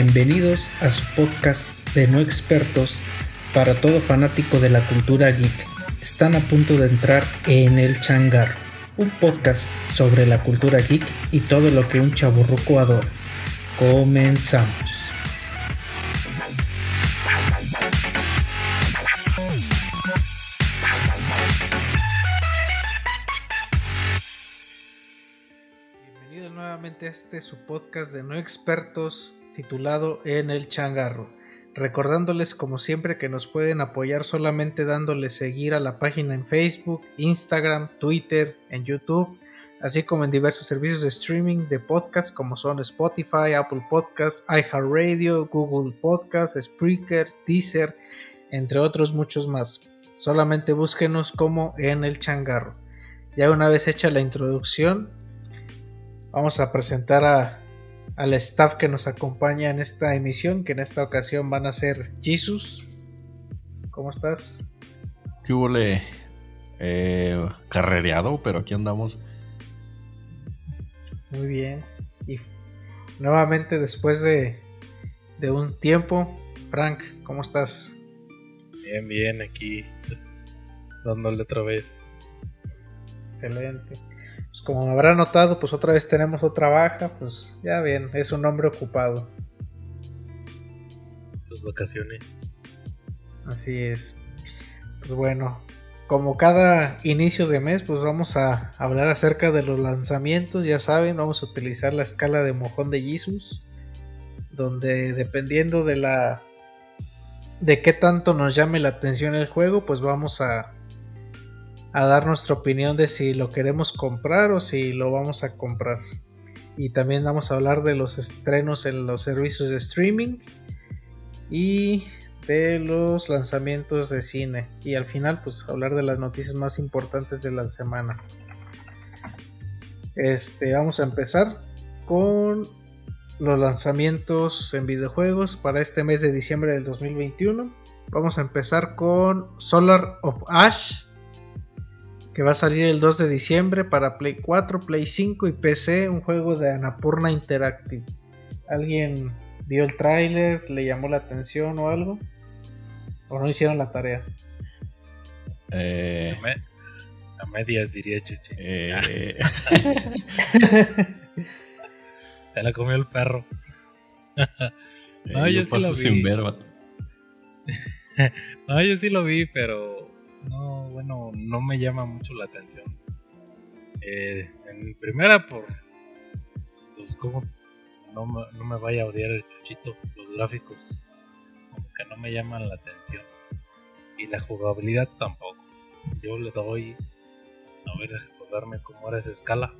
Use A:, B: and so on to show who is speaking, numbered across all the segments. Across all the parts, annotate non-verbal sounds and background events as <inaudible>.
A: Bienvenidos a su podcast de no expertos para todo fanático de la cultura geek. Están a punto de entrar en El Changar, un podcast sobre la cultura geek y todo lo que un chaburruco adora. Comenzamos. Bienvenido nuevamente a este su podcast de no expertos titulado En el changarro. Recordándoles como siempre que nos pueden apoyar solamente dándole seguir a la página en Facebook, Instagram, Twitter, en YouTube, así como en diversos servicios de streaming de podcasts como son Spotify, Apple Podcasts, iHeartRadio, Google Podcasts, Spreaker, Deezer, entre otros muchos más. Solamente búsquenos como en el changarro. Ya una vez hecha la introducción, vamos a presentar a al staff que nos acompaña en esta emisión, que en esta ocasión van a ser Jesus. ¿Cómo estás?
B: Que hubo eh, carrereado, pero aquí andamos.
A: Muy bien. Y nuevamente después de, de un tiempo, Frank, ¿cómo estás?
C: Bien, bien, aquí dándole otra vez.
A: Excelente. Pues como me habrá notado, pues otra vez tenemos otra baja, pues ya bien, es un hombre ocupado.
C: Sus vacaciones.
A: Así es. Pues bueno, como cada inicio de mes, pues vamos a hablar acerca de los lanzamientos, ya saben, vamos a utilizar la escala de mojón de Jesus, donde dependiendo de la de qué tanto nos llame la atención el juego, pues vamos a a dar nuestra opinión de si lo queremos comprar o si lo vamos a comprar. Y también vamos a hablar de los estrenos en los servicios de streaming. Y de los lanzamientos de cine y al final pues hablar de las noticias más importantes de la semana. Este, vamos a empezar con los lanzamientos en videojuegos para este mes de diciembre del 2021. Vamos a empezar con Solar of Ash, que va a salir el 2 de diciembre para Play 4, Play 5 y PC, un juego de Anapurna Interactive. ¿Alguien vio el tráiler, le llamó la atención o algo? ¿O no hicieron la tarea?
B: Eh,
C: A medias diría Chuchi.
B: eh, <laughs>
C: Se la comió el perro. No, <laughs>
B: eh,
C: yo
B: yo
C: sí
B: paso
C: lo vi.
B: sin ver. <laughs>
C: No, yo sí lo vi, pero no, bueno, no me llama mucho la atención. Eh, en primera por, pues como no me, no me vaya a odiar el chuchito, los gráficos como que no me llaman la atención y la jugabilidad tampoco. Yo le doy, a ver, recordarme cómo era esa escala,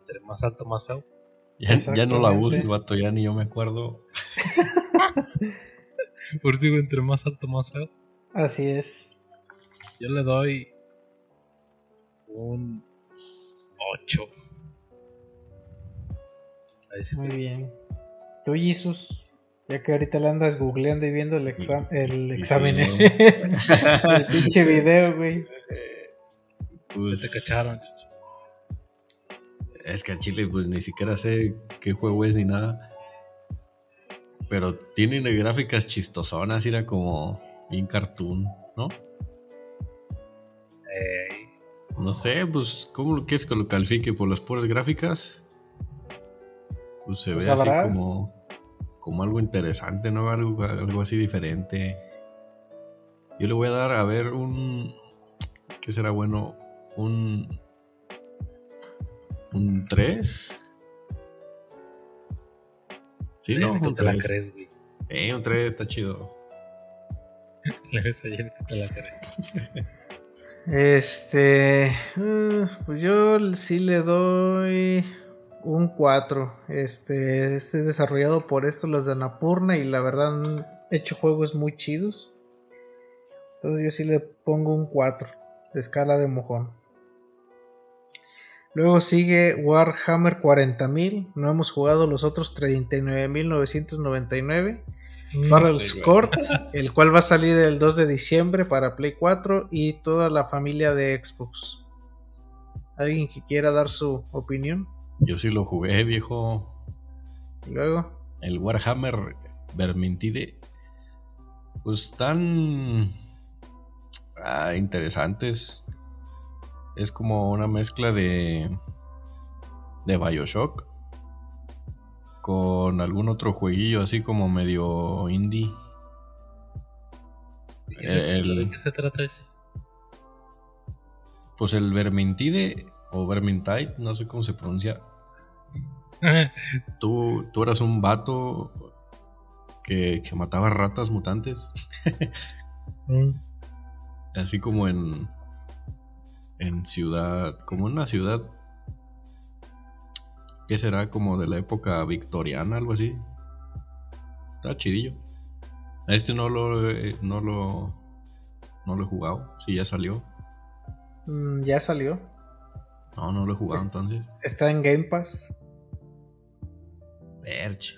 C: entre más alto más feo.
B: Ya, ya no la uses, vato, ya ni yo me acuerdo. <laughs>
C: Por digo, entre más alto más feo.
A: Así es.
C: Yo le doy un 8. Ahí sí
A: Muy
C: que-
A: bien. Tú, Jesus, ya que ahorita le andas googleando y viendo el, exam- el examen,
B: video. <laughs>
A: el pinche video, güey.
B: Pues,
C: te cacharon.
B: Es que a Chile, pues ni siquiera sé qué juego es ni nada. Pero tienen gráficas chistosonas, era como bien cartoon, ¿no? No sé, pues, ¿cómo lo quieres que lo califique? ¿Por las puras gráficas? Pues se ve así
A: sabrás.
B: como, como algo interesante, ¿no? Algo, algo así diferente. Yo le voy a dar a ver un. ¿Qué será bueno? Un. Un 3. Sí, no, un
C: te la
B: 3.
C: crees, güey.
B: Eh, un 3 está chido. <laughs>
C: Le ves ayer te la crees. <laughs>
A: Este. eh, pues yo sí le doy un 4. Este, este es desarrollado por estos, los de Anapurna, y la verdad han hecho juegos muy chidos. Entonces yo sí le pongo un 4 de escala de mojón. Luego sigue Warhammer 40.000. No hemos jugado los otros 39.999. Battles
B: Sí.
A: Court, el cual va a salir el 2 de diciembre para Play 4 y toda la familia de Xbox. ¿Alguien que quiera dar su opinión?
B: Yo sí lo jugué, viejo.
A: Y luego,
B: el Warhammer Vermintide, pues están ah, interesantes. Es como una mezcla de de Bioshock con algún otro jueguillo así como medio indie.
C: ¿De qué, se,
B: El-
C: de qué se trata ese?
B: Pues el Vermintide o Vermintide, no sé cómo se pronuncia. <laughs> Tú, tú eras un vato que, que mataba ratas mutantes.
C: Mm.
B: Así como en. En ciudad. Como en una ciudad. ¿Qué será? Como de la época victoriana, algo así. Está chidillo. Este no lo. he- No lo. No lo he jugado. Sí, ya salió.
A: mm, ya salió.
B: No, no lo he jugado
A: Es-
B: entonces.
A: Está en Game Pass.
B: Verge.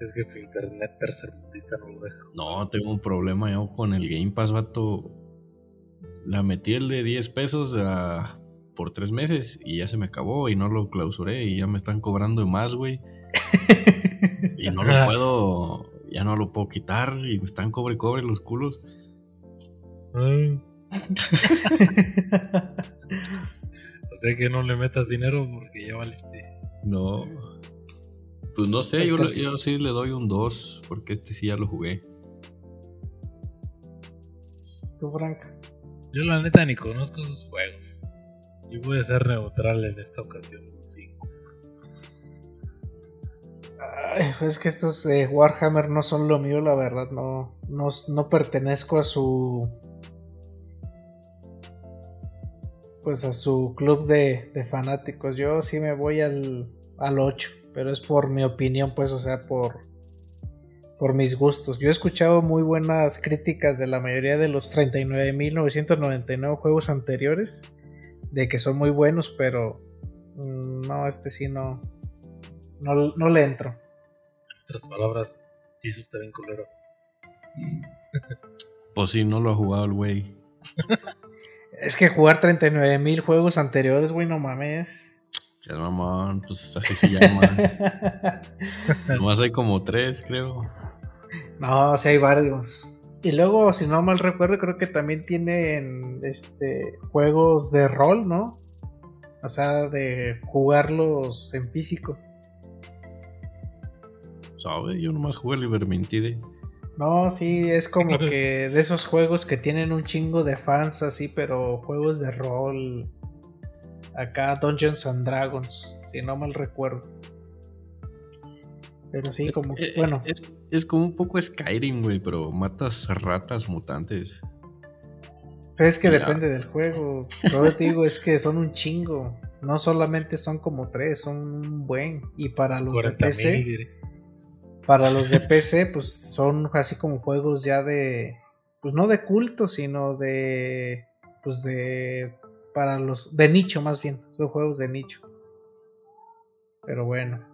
C: Es que su internet tercermundista no lo deja.
B: No, tengo un problema yo con el Game Pass, vato. La metí el de 10 pesos a- por 3 meses y ya se me acabó y no lo clausuré y ya me están cobrando más, güey. <laughs> Y no lo puedo, ya no lo puedo quitar y me están cobre cobre los culos.
C: Ay. <laughs> o sea que no le metas dinero porque ya valiste.
B: No. Pues no sé, yo, le-
A: Entonces-
B: yo sí le doy un 2 porque este sí ya lo jugué.
A: Tú, Frank.
C: Yo la neta ni conozco sus juegos. Yo voy a ser neutral en esta ocasión. un cinco.
A: Ay, pues es que estos de Warhammer no son lo mío, la verdad. No, no, no pertenezco a su. Pues a su club de, de fanáticos. Yo sí me voy al, al 8. Pero es por mi opinión, pues, o sea, por. por mis gustos. Yo he escuchado muy buenas críticas de la mayoría de los 39.999 juegos anteriores, de que son muy buenos, pero mm, no, este sí no, no, no le entro.
C: En otras palabras, Jesus está bien culero. <laughs>
B: Pues sí, no lo ha jugado el güey. <laughs>
A: Es que jugar 39.000 juegos anteriores, güey, no mames.
B: Ya mamón, pues así se llama. <laughs> Nomás hay como tres, creo.
A: No, sí hay varios. Y luego, si no mal recuerdo, creo que también tienen este juegos de rol, ¿no? O sea, de jugarlos en físico.
B: ¿Sabe? Yo nomás jugué el Ibermintide.
A: No, sí, es como que de esos juegos que tienen un chingo de fans así, pero juegos de rol. Acá Dungeons and Dragons, si no mal recuerdo. Pero sí,
B: Es-
A: como
B: eh,
A: bueno,
B: Es, es como un poco Skyrim, güey, pero matas ratas mutantes.
A: es que depende del juego. Lo que te digo es que son un chingo. No solamente son como tres, son un buen. Y para los de
C: 40
A: PC,
C: mil,
A: para los de PC, pues son así como juegos ya de. Pues no de culto, sino de. Pues de. Para los. De nicho, más bien. Son juegos de nicho. Pero bueno.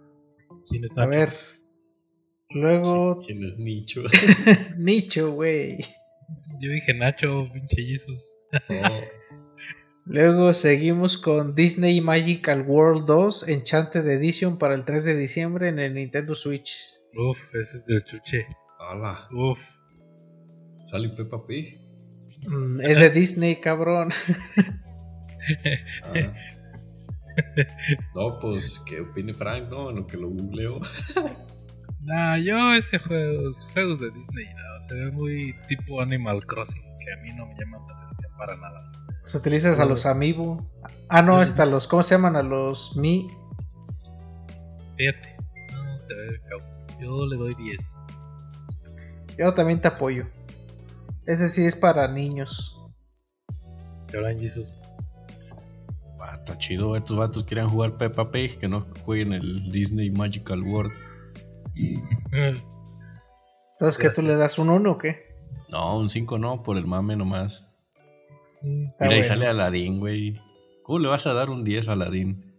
C: ¿Quién está?
A: A ver. Luego.
B: ¿Quién es nicho? <laughs>
A: nicho, güey.
C: Yo dije Nacho, pinche Jesus. <laughs>
A: Luego seguimos con Disney Magical World 2 Enchanted Edition para el 3 de diciembre en el Nintendo Switch.
C: Uf, ese es del chuche.
B: Hola.
C: Uf,
B: ¿Sale Peppa Pig?
A: Mm, es de Disney, cabrón.
B: Ah. No, pues que opine Frank, ¿no? En lo que lo googleo. <laughs>
C: nah, yo ese juego, juegos de Disney, no, se ve muy tipo Animal Crossing, que a mí no me llaman la atención para nada.
A: Los utilizas a los Amiibo. Ah, no, hasta los. ¿Cómo se llaman? A los Mi.
C: Fíjate, no, se ve feo. Yo le doy 10.
A: Yo también te apoyo. Ese sí es para niños.
C: Hablan Jesus.
B: Ah, está chido, estos vatos quieren jugar Peppa Pig, que no jueguen el Disney Magical World.
A: Entonces, ¿qué tú le das un 1 o qué?
B: No, un 5 no, por el mame nomás.
A: Está
B: Mira, ahí
A: bueno.
B: sale Aladdin, güey. ¿Cómo le vas a dar un 10 a Aladdin?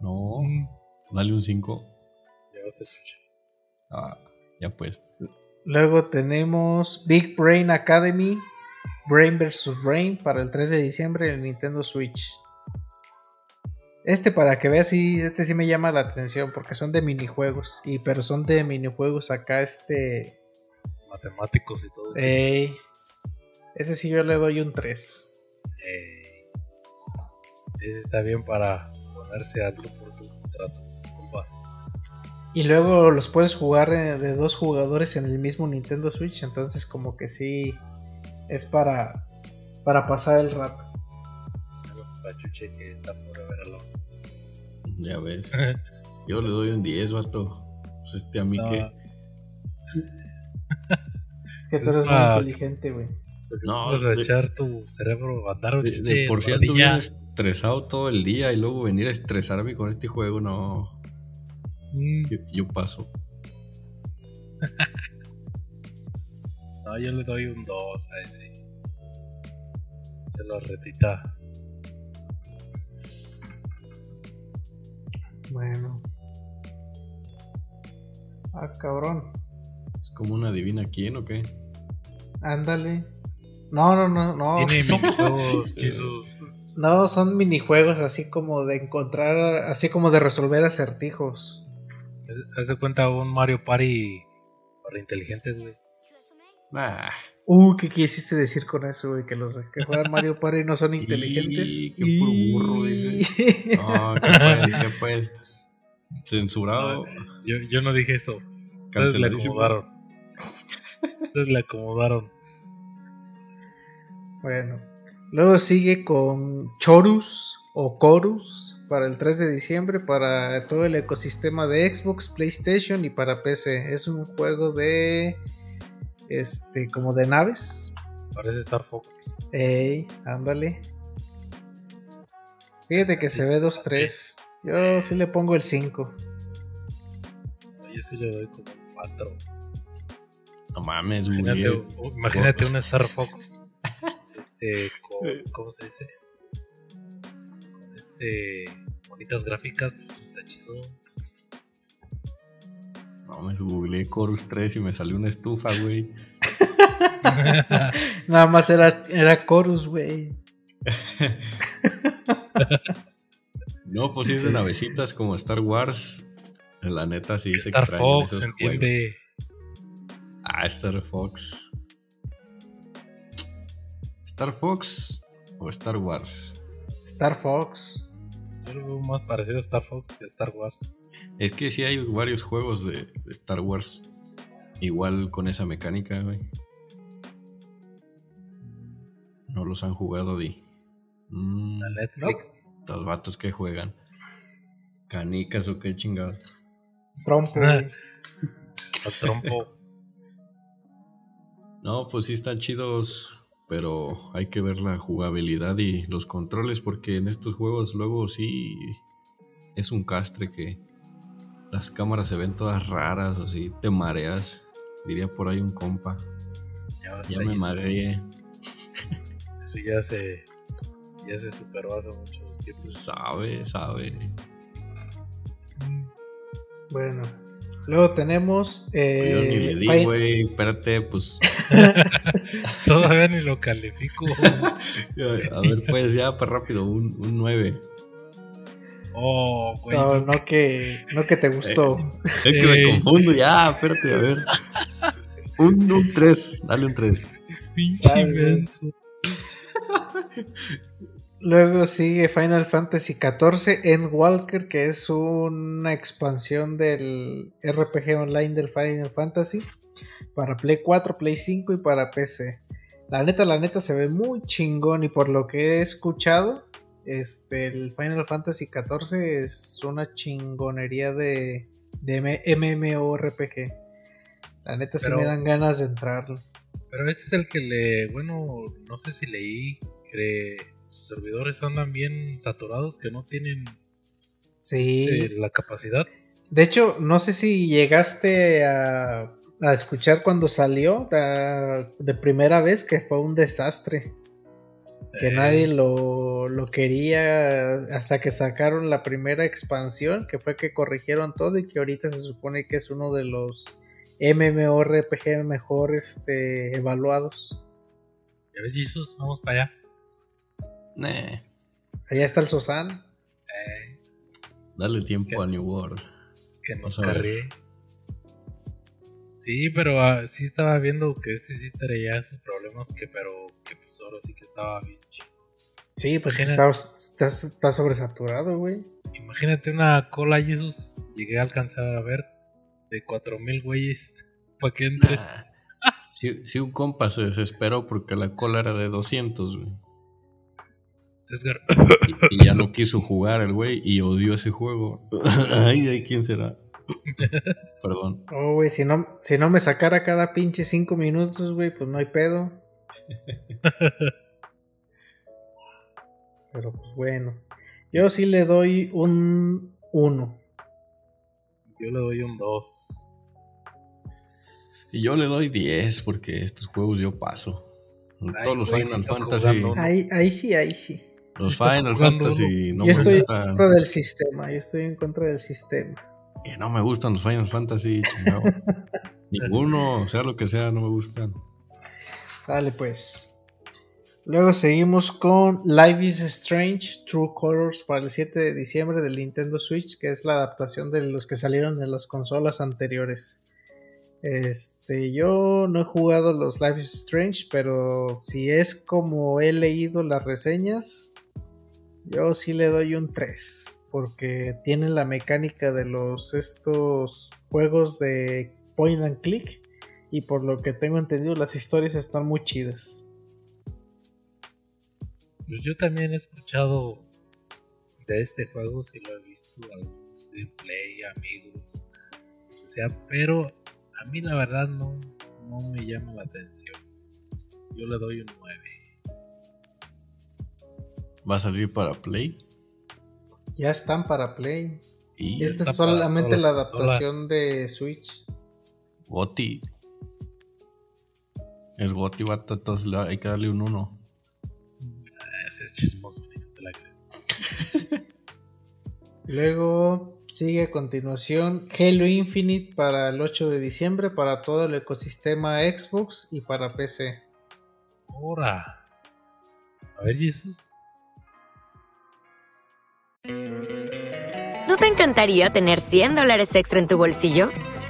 B: No, dale un 5.
C: ya te escuché.
B: Ah, ya pues.
A: Luego tenemos Big Brain Academy. Brain vs. Brain para el 3 de diciembre en el Nintendo Switch. Este para que veas, sí, este sí me llama la atención porque son de minijuegos. Y pero son de minijuegos acá, este...
C: Matemáticos y todo.
A: ey, ese sí yo le doy un 3.
C: Eh, ese está bien para ponerse alto por tu contrato. compas.
A: Y luego los puedes jugar eh, de dos jugadores en el mismo Nintendo Switch. Entonces como que sí es para, para pasar el rato.
C: Los pachuche que está por verlo.
B: Ya ves. Yo le doy un 10, vato. Pues este a mí
C: No, <laughs>
B: que.
A: Es que tú eres muy inteligente, güey.
B: No,
C: a
B: de-
C: echar tu cerebro a andar
B: De, por
C: rodilla.
B: bien estresado todo el día y luego venir a estresarme con este juego, no.
C: Mm,
B: Yo, yo paso. <laughs>
C: No, yo le doy un 2 a ese. Se lo retita.
A: Bueno. Ah, cabrón.
B: Es como una divina quién o qué.
A: Ándale. No, no, no, no. <laughs> No, son minijuegos así como de encontrar, así como de resolver acertijos.
C: Haz- Haz de cuenta un Mario Party para inteligentes, güey.
B: Ah,
A: Uh, ¿qué quisiste decir con eso, güey? Que los que juegan Mario <laughs> Party no son inteligentes.
B: Y, qué puro burro dices. <laughs> no, ¿qué pues? ¿Qué pues? Censurado.
C: Yo, yo no dije eso. Ustedes le acomodaron. Ustedes le acomodaron.
A: Bueno, luego sigue con Chorus o Chorus para el 3 de diciembre para todo el ecosistema de Xbox, PlayStation y para PC. Es un juego de este como de naves.
C: Parece Star Fox.
A: Ey, ándale. Fíjate que se ve 2-3. Yo sí le pongo el 5.
C: Yo sí le doy como un 4.
B: No mames,
C: Imagínate, u- imagínate un Star Fox. Este, con, <laughs> ¿cómo se dice? Con este, bonitas gráficas, está chido.
B: No mames, googleé Chorus 3 y me salió una estufa, güey. <laughs>
A: Nada más era, era Chorus, güey. <laughs>
B: No, pues sí es de navecitas como Star Wars. La neta sí se
C: Star Fox,
B: esos
C: ¿se
B: juegos.
C: entiende?
B: Ah, Star Fox. ¿Star Fox o Star Wars?
A: Star Fox.
C: Yo lo veo más parecido a Star Fox que a Star Wars.
B: Es que sí hay varios juegos de, Star Wars. Igual con esa mecánica, güey. No los han jugado, Di. Mm,
C: La Netflix.
B: Los vatos que juegan. Canicas o qué chingados.
A: Trompo,
C: Ah. trompo. <laughs>
B: No, pues sí están chidos, pero hay que ver la jugabilidad y los controles porque en estos juegos luego sí es un castre que las cámaras se ven todas raras, así te mareas. Diría por ahí un compa.
C: Ya,
B: me mareé.
C: Eso ya se, ya se superó hace mucho tiempo.
B: Sabe, sabe.
A: Bueno. Luego tenemos.
B: Yo ni le
A: Eh,
B: di,
A: Fin-
B: güey. Espérate, pues. <laughs>
C: Todavía ni lo califico. <laughs>
B: A ver, pues ya, para rápido, un, un 9.
C: Oh, güey.
A: no, no que, no que te gustó.
B: Es que me
C: Ey.
B: confundo ya, espérate, a ver. Un, un 3, dale un 3.
C: Pinche.
A: Luego sigue Final Fantasy XIV Endwalker, que es una expansión del RPG online del Final Fantasy para Play 4, Play 5 y para PC. La neta, la neta se ve muy chingón y por lo que he escuchado, este, el Final Fantasy XIV es una chingonería de, de MMORPG. La neta sí
C: Pero-
A: me dan ganas de entrarle.
C: Pero este es el que le. Bueno, no sé si leí que sus servidores andan bien saturados, que no tienen
A: Sí.
C: eh, la capacidad.
A: De hecho, no sé si llegaste a, a escuchar cuando salió a- de primera vez que fue un desastre. Que
C: Eh,
A: nadie lo, lo quería hasta que sacaron la primera expansión, que fue que corrigieron todo y que ahorita se supone que es uno de los MMORPG mejor este, evaluados.
C: Ya ves, Jesus, vamos para allá.
B: Nah,
A: Allá está el Sosan.
C: Eh,
B: dale tiempo
C: ¿Qué?
B: a New World.
C: que nos carree. Sí, pero ah, sí estaba viendo que este sí traía sus problemas, que pero que pues ahora sí que estaba bien chido.
A: Sí, pues que está, está, está sobresaturado, güey.
C: Imagínate una cola, Jesus. Llegué a alcanzar a ver de 4000 güeyes para que entre.
B: Nah. Si, si un compa se desesperó porque la cola era de 200, güey. Y, y ya no quiso jugar el güey y odió ese juego. <laughs> ay, ay, ¿quién será? <laughs> Perdón.
A: Oh, güey, si no, si no me sacara cada pinche 5 minutos, güey, pues no hay pedo. <laughs> Pero pues bueno. Yo sí le doy un 1.
C: Yo le doy un 2.
B: Y yo le doy 10 porque estos juegos yo paso. En
C: Ay,
B: Todos los Final Fantasy.
A: Ahí, ahí sí, ahí sí.
B: Los Final Fantasy no
A: Yo
B: me
A: estoy en
B: gustan.
A: contra del sistema. Yo estoy en contra del sistema.
B: Que no me gustan los Final Fantasy. <laughs> Ninguno, sea lo que sea, no me gustan.
A: Dale pues. Luego seguimos con Life is Strange True Colors para el 7 de diciembre del Nintendo Switch, que es la adaptación de los que salieron en las consolas anteriores. Este, yo no he jugado los Life is Strange, pero si es como he leído las reseñas, yo sí le doy un 3, porque tiene la mecánica de los estos juegos de point and click y por lo que tengo entendido las historias están muy chidas.
C: Pues yo también he escuchado de este juego, si lo he visto, algunos gameplay, amigos, o sea, pero a mí la verdad no, no me llama la atención. Yo le doy un 9.
B: Va a salir para Play.
A: Ya están para Play.
B: Y
A: Esta es solamente la adaptación de Switch.
B: Goti. Es Goti, vato, entonces le- hay que darle un 1.
C: Ese es chismoso, te la crees. <laughs>
A: Luego sigue a continuación Halo Infinite para el 8 de diciembre para todo el ecosistema Xbox y para PC.
C: Ahora. A ver, Jesús.
D: ¿No te encantaría tener 100 dólares extra en tu bolsillo?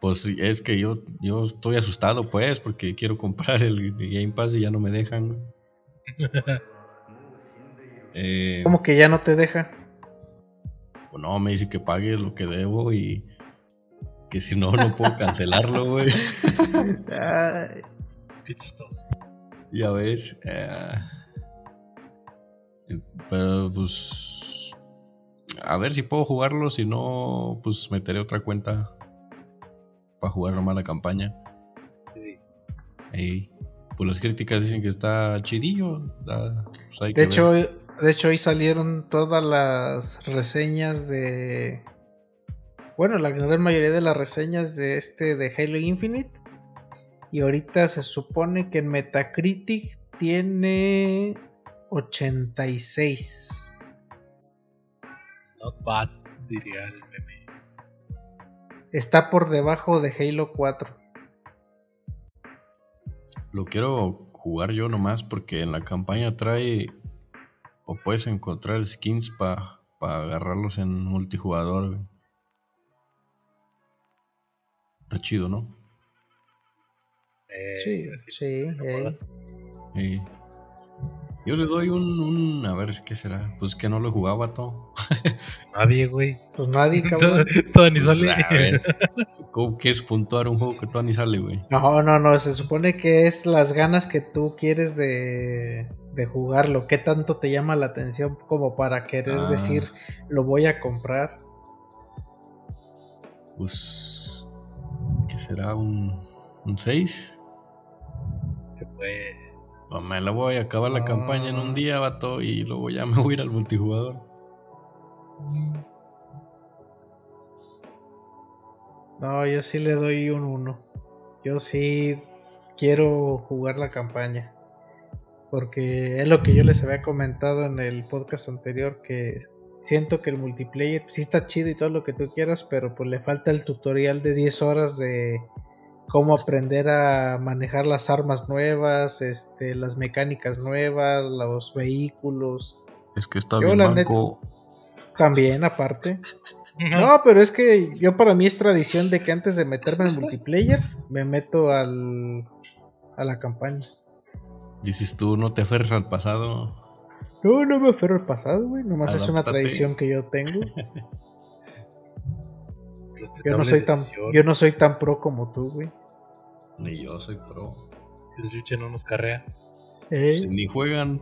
B: pues es que yo, yo estoy asustado, pues, porque quiero comprar el Game Pass y ya no me dejan. <laughs> Eh,
A: Como que ya no te deja.
B: pues no, me dice que pague lo que debo y que si no, no puedo cancelarlo, güey. <laughs>
C: Qué chistoso.
B: Ya ves. eh, pero pues. A ver si puedo jugarlo. Si no, pues meteré otra cuenta. Para jugar nomás la campaña.
C: Sí.
B: Ey, pues las críticas dicen que está chidillo. pues hay
A: De
B: que
A: hecho,
B: ver.
A: de hecho, hoy salieron todas las reseñas de. Bueno, la gran mayoría de las reseñas de este de Halo Infinite. Y ahorita se supone que en Metacritic tiene 86.
C: Not bad, diría el meme.
A: Está por debajo de Halo 4.
B: Lo quiero jugar yo nomás porque en la campaña trae. O puedes encontrar skins para agarrarlos en multijugador. güey. Está chido, ¿no?
C: Eh,
A: Sí, sí,
C: así
B: Yo le doy un, un- A ver, ¿qué será? Pues que no lo jugaba todo. <laughs>
C: Nadie, güey.
A: Pues nadie, <laughs> cabrón.
C: Todo ni sale.
B: Pues, a ver, <laughs> ¿Cómo que es puntuar un juego que todavía ni sale, güey?
A: No, no, no, se supone que es las ganas que tú quieres de, de jugarlo, qué tanto te llama la atención como para querer
B: Ah.
A: decir lo voy a comprar.
B: Pues. ¿Qué será? ¿Un, un 6?
C: Que pues.
B: No, me la voy a acabar la campaña en un día, vato, y luego ya <laughs> me voy a ir al multijugador.
A: No, yo sí le doy un 1. Yo sí quiero jugar la campaña. Porque es lo que yo les había comentado en el podcast anterior, que siento que el multiplayer sí está chido y todo lo que tú quieras, pero pues le falta el tutorial de 10 horas de cómo aprender a manejar las armas nuevas, este, las mecánicas nuevas, los vehículos.
B: Es que está
A: Yo,
B: bien
A: la
B: manco.
A: También, aparte. No, pero es que yo para mí es tradición de que antes de meterme en multiplayer, me meto al, a la campaña.
B: Dices tú, no te aferres al pasado.
A: No, no me aferro al pasado, güey. Nomás es una tradición que yo tengo. <laughs> Yo no soy tan, yo no soy tan pro como tú, güey.
B: Ni yo soy pro.
C: El Yuche no nos carrea.
A: ¿Eh?
B: Si ni juegan,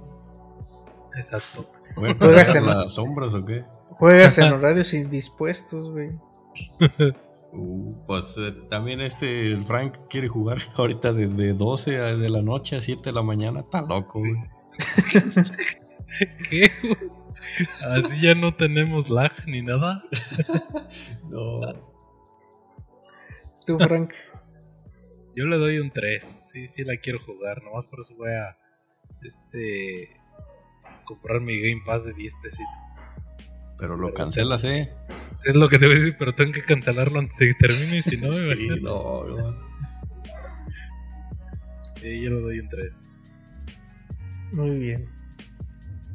C: Exacto. <laughs>
B: ¿juegan
A: Juegas en-
B: las sombras o qué?
A: Juegas en horarios indispuestos, güey. <laughs>
B: Uh, pues eh, también este, el Frank quiere jugar <laughs> ahorita desde 12 a- de la noche a 7 de la mañana. Está loco, güey.
C: ¿Qué? Así ya no tenemos lag ni nada.
B: No.
A: Tú, Frank. <laughs>
C: Yo le doy un 3. Sí, sí la quiero jugar. Nomás por eso voy a. Este. Comprar mi Game Pass de 10 pesitos.
B: Pero lo cancelas, ¿eh?
C: Pues es lo que te voy a decir, pero tengo que cancelarlo antes de que termine. Y si no, <laughs> me
B: Sí,
C: imagino.
B: no, no.
C: Sí, yo le doy un 3.
A: Muy bien.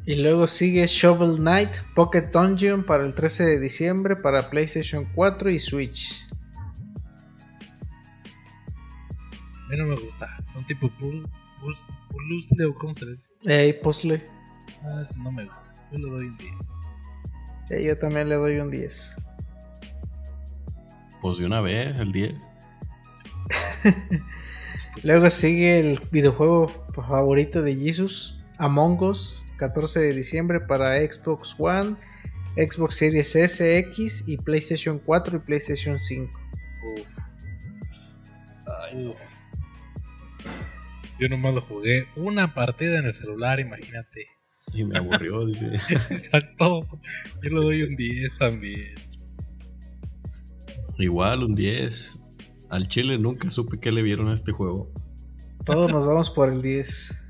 A: Y luego sigue Shovel Knight Pocket Dungeon para el 13 de diciembre para PlayStation 4 y Switch.
C: Mí no me gusta. Son tipo puzzle, puzzle o cómo se le dice.
A: Ey, puzzle.
C: Ah, eso no me gusta. Yo le doy un 10.
A: Ey, yo también le doy un 10.
B: Pues de una vez, el 10. <laughs>
A: Luego sigue el videojuego favorito de Jesus, Among Us, 14 de diciembre para Xbox One, Xbox Series S, X y PlayStation 4 y PlayStation 5.
C: Uf. Uf. Yo nomás lo jugué una partida en el celular, imagínate.
B: Y me aburrió, <laughs> dice.
C: Exacto. Yo le doy un 10 también.
B: Igual, un 10. Al Chile nunca supe que le vieron a este juego.
A: Todos nos vamos por el 10.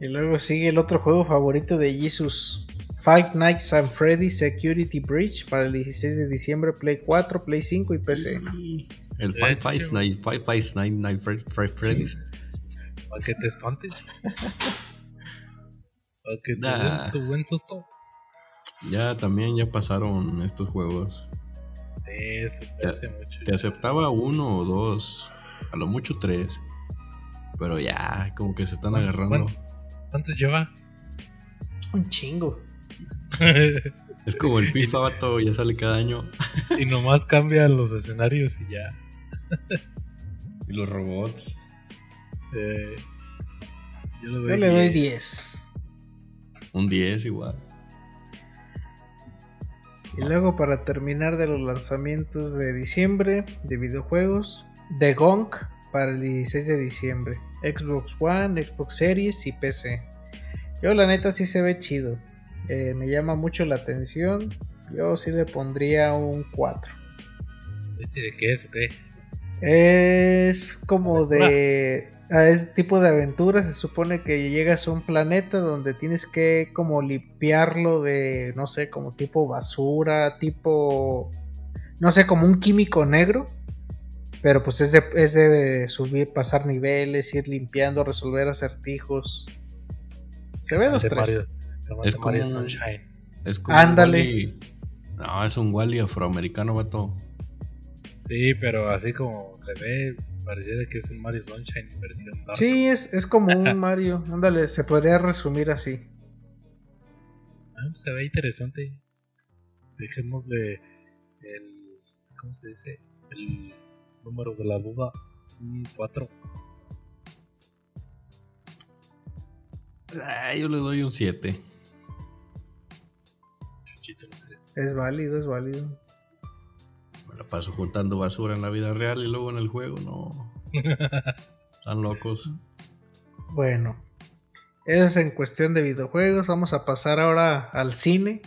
A: Y luego sigue el otro juego favorito de Jesus. Five Nights at Freddy's Security Breach para el 16 de diciembre, Play 4, Play 5 y PC.
B: El Five
C: hecho.
B: Five Night, Five Five Night Night Fre- Freddy's. <laughs>
C: Para que te espantes. <laughs> Para que te
B: Nah.
C: tu buen susto.
B: Ya también ya pasaron estos juegos.
C: Sí, se
B: Te-
C: parece mucho.
B: Te aceptaba uno o dos, a lo mucho tres. Pero ya, como que se están
C: Bueno,
B: agarrando.
C: ¿Cuántos lleva?
A: Un chingo. <laughs>
B: Es como el FIFA, vato, ya sale cada año.
C: y nomás cambian los escenarios y ya.
B: Y los robots.
C: Eh, yo le doy,
A: Yo le doy
C: 10.
A: 10.
B: Un 10 igual.
A: Y luego para terminar de los lanzamientos de diciembre de videojuegos, The Gong para el 16 de diciembre, Xbox One, Xbox Series y PC. Yo la neta sí se ve chido, Eh, me llama mucho la atención, yo sí le pondría un 4.
C: ¿Este de qué es o qué?
A: Es como de... ah, Es tipo de aventura, se supone que llegas a un planeta donde tienes que como limpiarlo de, no sé, como tipo basura, tipo... No sé, como un químico negro. Pero pues es de, es de subir, pasar niveles, ir limpiando, resolver acertijos. Se ve los tres.
C: Mario-
B: Es
C: Mario
B: como-
C: Sunshine.
B: Es como
A: Ándale.
B: un Wally- No, es un Wally afroamericano, vato.
C: Sí, pero así como se ve, pareciera que es un Mario Sunshine versión Dark.
A: Sí, es, es como un <laughs> Mario. Ándale, se podría resumir así.
C: Ah, se ve interesante. Dejémosle el. ¿Cómo se dice? El número de la duda. Un 4.
B: Ah, yo le doy un 7.
C: Chuchito, no sé.
A: Es válido, es válido.
B: La paso juntando basura en la vida real y luego en el juego, no. <laughs> Están locos.
A: Bueno, eso es en cuestión de videojuegos. Vamos a pasar ahora al cine.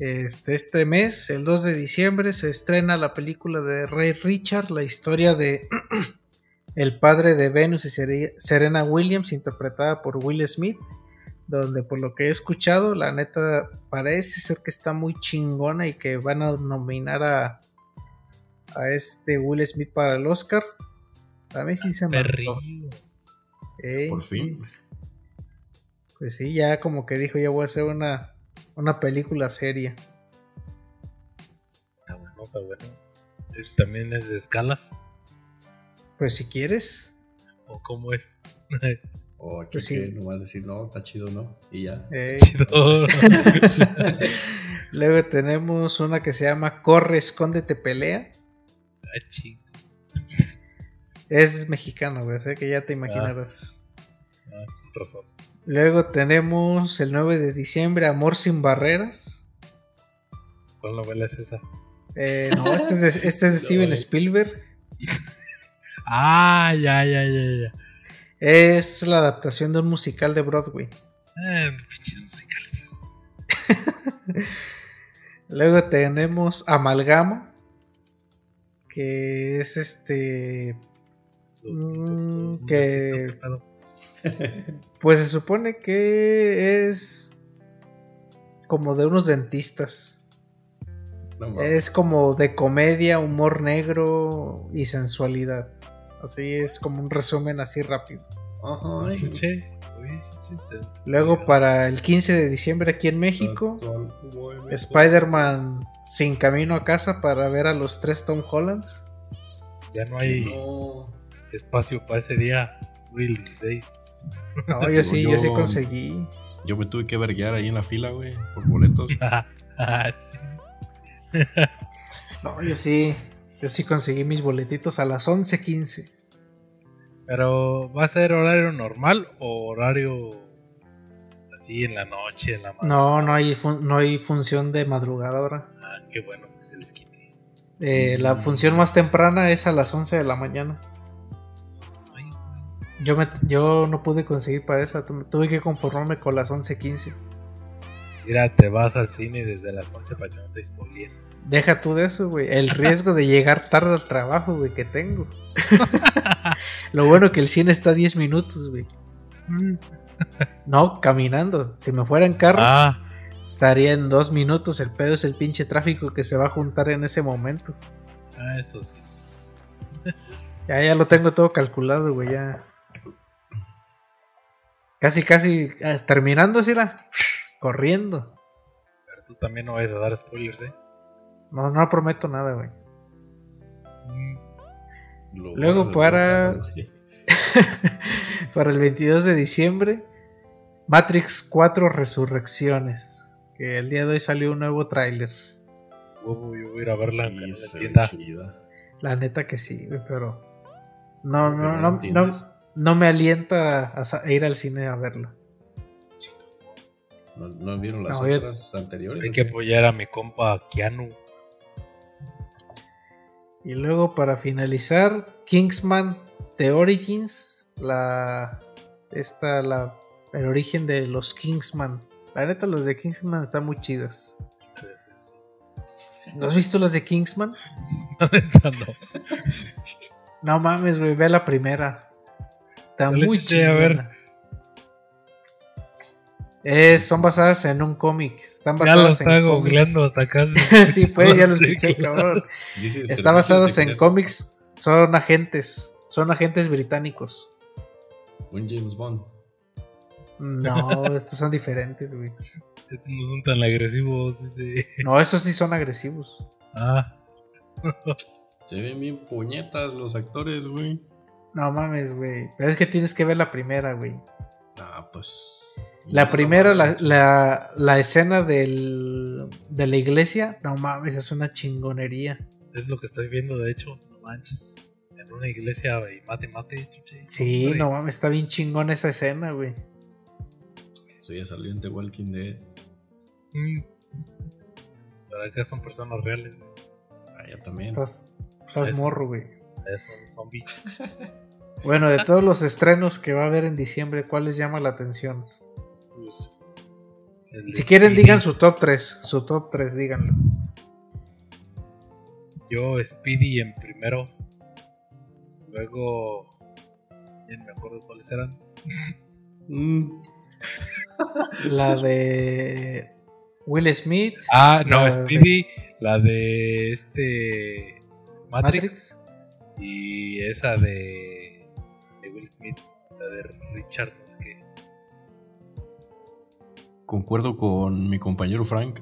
A: Este, este mes, el 2 de diciembre, se estrena la película de Ray Richard, la historia de <clears throat> el padre de Venus y Sere- Serena Williams, interpretada por Will Smith, donde por lo que he escuchado, la neta parece ser que está muy chingona y que van a nominar a, a este Will Smith para el Oscar. A mí sí se me. Ey,
B: Por fin.
A: Pues sí, ya como que dijo, ya voy a hacer una, una película seria.
C: Está bueno, está bueno. Es- también es de escalas.
A: Pues si quieres.
C: ¿O cómo es? <laughs>
B: O aquí
A: Pues sí.
B: que nomás decir, no, está chido, ¿no? Y ya.
A: Ey.
C: Chido. <laughs> <laughs>
A: Luego tenemos una que se llama Corre, escóndete, pelea.
C: Ah, ching.
A: Es mexicano, güey, o sea que ya te imaginarás.
C: Ah, con razón.
A: Luego tenemos el 9 de diciembre, Amor sin barreras.
C: ¿Cuál novela es esa?
A: Eh, no, este es de, <laughs> este es de Steven Spielberg. <laughs>
C: Ah, ya, ya, ya, ya.
A: Es la adaptación de un musical de Broadway.
C: Ah, pinches musicales. <laughs>
A: Luego tenemos Amalgama. Que es este. Mm, que- <laughs> Pues se supone que es como de unos dentistas.
B: No.
A: Es como de comedia, humor negro y sensualidad. Así es como un resumen así rápido.
B: Ajá.
A: Luego para el 15 de diciembre aquí en México, Spider-Man sin camino a casa para ver a los tres Tom Hollands.
C: Ya no hay espacio para ese día, Will 16.
A: No, yo sí, yo, sí conseguí.
B: Yo me tuve que verguear ahí en la fila, güey, por boletos. <laughs>
A: no, yo sí, yo sí conseguí mis boletitos a las 11.15.
C: Pero, ¿va a ser horario normal o horario así en la noche, en la
A: No, no hay, no hay función de madrugada ahora.
C: Ah, qué bueno que se les quite.
A: Eh, la función más temprana es a las 11 de la mañana. Yo, me, yo no pude conseguir para esa, tuve que conformarme con las 11.15.
C: Mira, te vas al cine desde las 11 para que no te
A: Deja tú de eso, güey. El riesgo de llegar tarde al trabajo, güey, que tengo. <laughs> Lo bueno que el cine está a 10 minutos, güey. No, caminando. Si me fuera en carro, ah. estaría en 2 minutos. El pedo es el pinche tráfico que se va a juntar en ese momento.
C: Ah, eso sí. <laughs>
A: Ya, ya lo tengo todo calculado, güey, ya. Casi, casi ah, terminando así la <laughs> corriendo.
C: Pero tú también no vas a dar spoilers, ¿eh?
A: No, no prometo nada, güey. Luego para... <laughs> para el 22 de diciembre, Matrix 4 Resurrecciones. Que el día de hoy salió un nuevo tráiler.
C: yo voy a ir a verla en la tienda.
A: La neta que sí, pero... No, no, no, no, no, me alienta a, ir al cine a verla.
B: ¿No, vieron las otras anteriores?
C: Hay que apoyar a mi compa Keanu.
A: Y luego para finalizar, Kingsman The Origins, la esta la el origen de los Kingsman. La neta los de Kingsman están muy chidas. ¿No has visto las de Kingsman? <laughs>
C: La neta no.
A: No mames, güey, ve la primera. Está muy chida. A ver. Eh, son basadas en un cómic. Están basadas
C: ya lo está en hasta acá. <laughs>
A: sí, pues, ya lo escuché, cabrón. <laughs> Está basados en cómics. Son agentes. Son agentes británicos.
B: Un James Bond.
A: No, estos son diferentes, güey.
C: No son tan agresivos.
A: No, estos sí son agresivos.
C: Ah. <laughs>
B: Se ven bien puñetas los actores, güey.
A: No mames, güey. Pero es que tienes que ver la primera, güey.
B: Ah, pues.
A: La primera, la, la, escena del, de la iglesia, no mames, es una chingonería.
C: Es lo que estoy viendo, de hecho, no manches. En una iglesia y mate, mate, chuche.
A: Sí, no mames, está bien chingón esa escena, güey.
B: Eso ya salió en The Walking Dead.
C: Mm. Pero acá son personas reales,
B: Ah, ya también.
A: Estás, estás morro, güey.
C: Son zombies.
A: bueno, de todos los estrenos que va a haber en diciembre, ¿cuál les llama la atención? Si quieren, digan su top 3. Su top 3, díganlo.
C: Yo, Speedy en primero. Luego. Bien, me acuerdo cuáles eran.
A: Mm. <laughs> la de. Will Smith.
C: Ah, no, Speedy. La de este. Matrix. Y esa de. de Will Smith. La de Richard
B: Concuerdo con mi compañero Frank.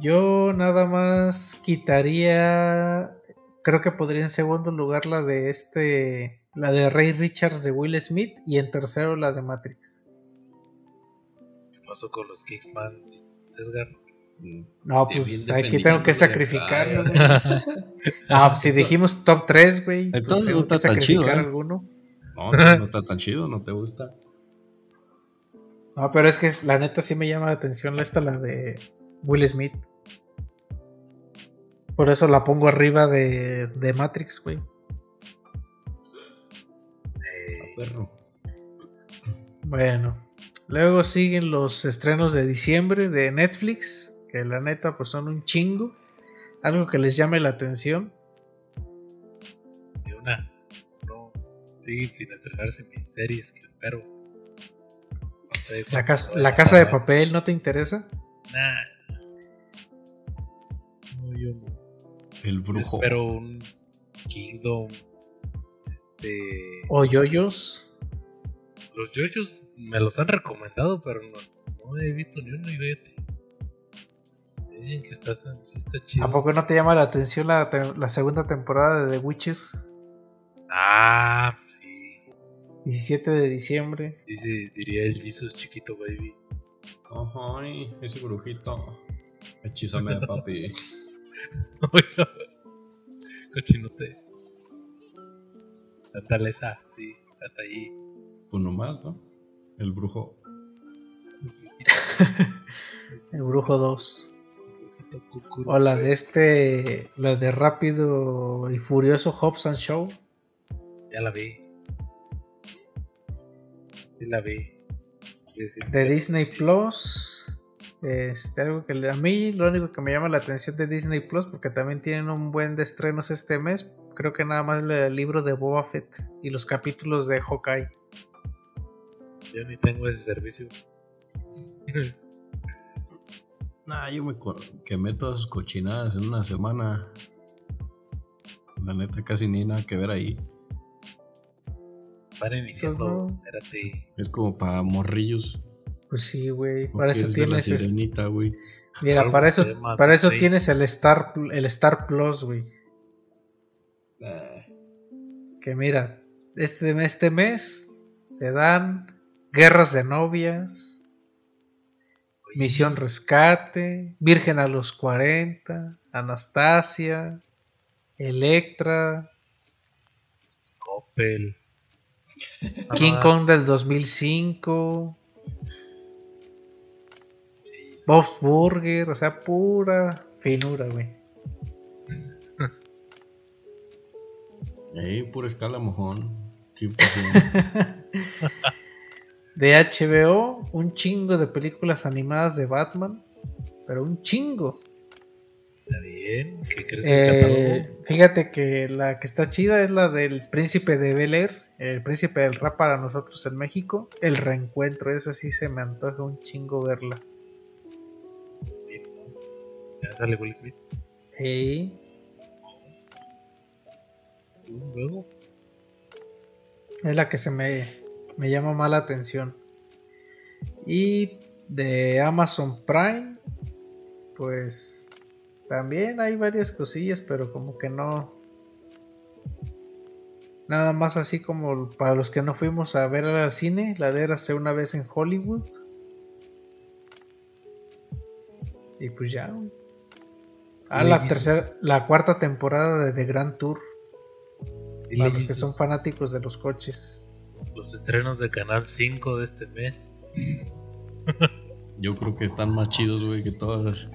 A: Yo nada más quitaría. Creo que podría en segundo lugar la de este. La de Ray Richards de Will Smith. Y en tercero la de Matrix.
C: ¿Qué pasó con los Kingsman? Cesgar?
A: No, pues aquí tengo que sacrificar. no, pues si dijimos top 3, güey.
B: Pues Entonces no está tan chido. ¿eh?
A: Alguno.
B: No, no, no está tan chido, no te gusta.
A: No, pero es que la neta sí me llama la atención esta, la de Will Smith. Por eso la pongo arriba de, de Matrix, güey.
B: Eh, perro.
A: Bueno, luego siguen los estrenos de diciembre de Netflix, que la neta pues son un chingo. Algo que les llame la atención.
C: De una, no, siguen sin estrenarse mis series que espero.
A: La casa, la casa de papel, ¿no te interesa?
C: Nah. No, yo no.
B: El brujo.
C: Pero un Kingdom. Este.
A: O yoyos.
C: Los yoyos me los han recomendado, pero no, no he visto ni uno y vete. Dicen que está, sí está chido.
A: ¿A poco no te llama la atención la, la segunda temporada de The Witcher?
C: Ah.
A: 17 de diciembre.
C: Dice, diría el Jesus chiquito baby.
B: Ay, ese brujito. Hechízame, papi. <laughs>
C: Cochinote. Esa, sí, hasta ahí.
B: Pues nomás, ¿no? El brujo. <laughs>
A: El Brujo 2. O la de este. La de Rápido y Furioso Hobbs and Show.
C: Ya la vi. Sí la vi. Sí, sí,
A: De Disney. Plus. Este, algo que a mí lo único que me llama la atención de Disney Plus, porque también tienen un buen de estrenos este mes. Creo que nada más el libro de Boba Fett y los capítulos de Hawkeye.
C: Yo ni tengo ese servicio. <laughs>
B: Nah, yo me quemé todas sus cochinadas en una semana. La neta, casi ni nada que ver ahí.
C: Van iniciando.
A: no.
C: Espérate.
B: Es como para morrillos.
A: Pues sí, güey.
B: ¿no
A: Para eso
B: la
A: tienes. este-
B: sirenita, güey.
A: Mira, para eso, para eso tienes el Star, el Star Plus, güey. Que mira, este, este mes te dan Guerras de Novias, Misión Rescate, Virgen a los 40, Anastasia, Electra,
C: Coppel.
A: King Kong del 2005, Bob's Burger, o sea, pura finura, güey. <laughs>
B: Ahí, pura escala mojón. 100%. <laughs>
A: De HBO, un chingo de películas animadas de Batman, pero un chingo.
C: Está bien. ¿Qué crees
A: Eh, fíjate que la que está chida es la del Príncipe de Bel Air, el Príncipe del Rap para nosotros en México. El reencuentro, esa sí se me antoja un chingo verla.
C: Ya sale Will Smith.
A: Sí.
C: Luego.
A: Es la que se me, me llama más la atención. Y de Amazon Prime, pues también hay varias cosillas, pero como que no. Nada más así como para los que no fuimos a ver al cine, la de Érase una vez en Hollywood. Y pues ya. güey. Ah, la tercera, la cuarta temporada de The Grand Tour.
C: Dile,
A: Para los que son fanáticos de los coches.
C: Los estrenos de Canal 5 de este mes.
B: Yo creo que están más chidos, güey, que todas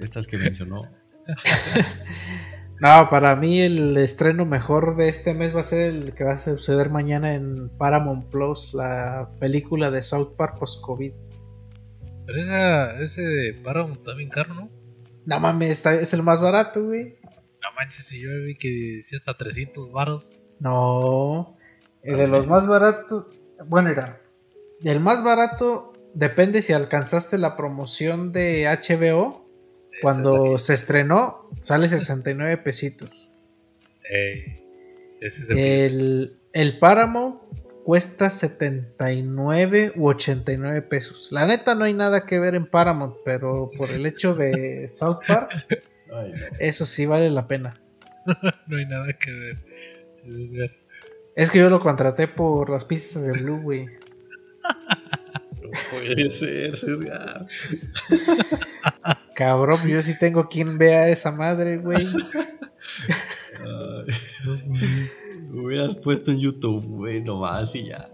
B: estas que mencionó. <laughs>
A: No, para mí el estreno mejor de este mes va a ser el que va a suceder mañana en Paramount Plus, la película de South Park post-COVID.
C: Pero esa, ese de Paramount está bien caro, ¿no?
A: No mames, está- es el más barato, güey.
C: No manches, si yo vi que decía hasta 300 baros.
A: No, eh, de los más baratos, bueno, era, el más barato depende si alcanzaste la promoción de HBO. Cuando se estrenó, sale 69 pesitos.
C: Eh, ese es el.
A: El, el Paramount cuesta 79 u 89 pesos. La neta no hay nada que ver en Paramount, pero por el hecho de South Park, <laughs>
B: Ay, no.
A: eso sí vale la pena. <laughs>
C: no hay nada que ver. Sí, es
A: que yo lo contraté por las pistas de Blue, güey. <laughs>
B: No puede ser, Cesgar.
A: Cabrón, yo sí tengo quien vea esa madre, güey.
B: Hubieras puesto en YouTube, güey, nomás y ya.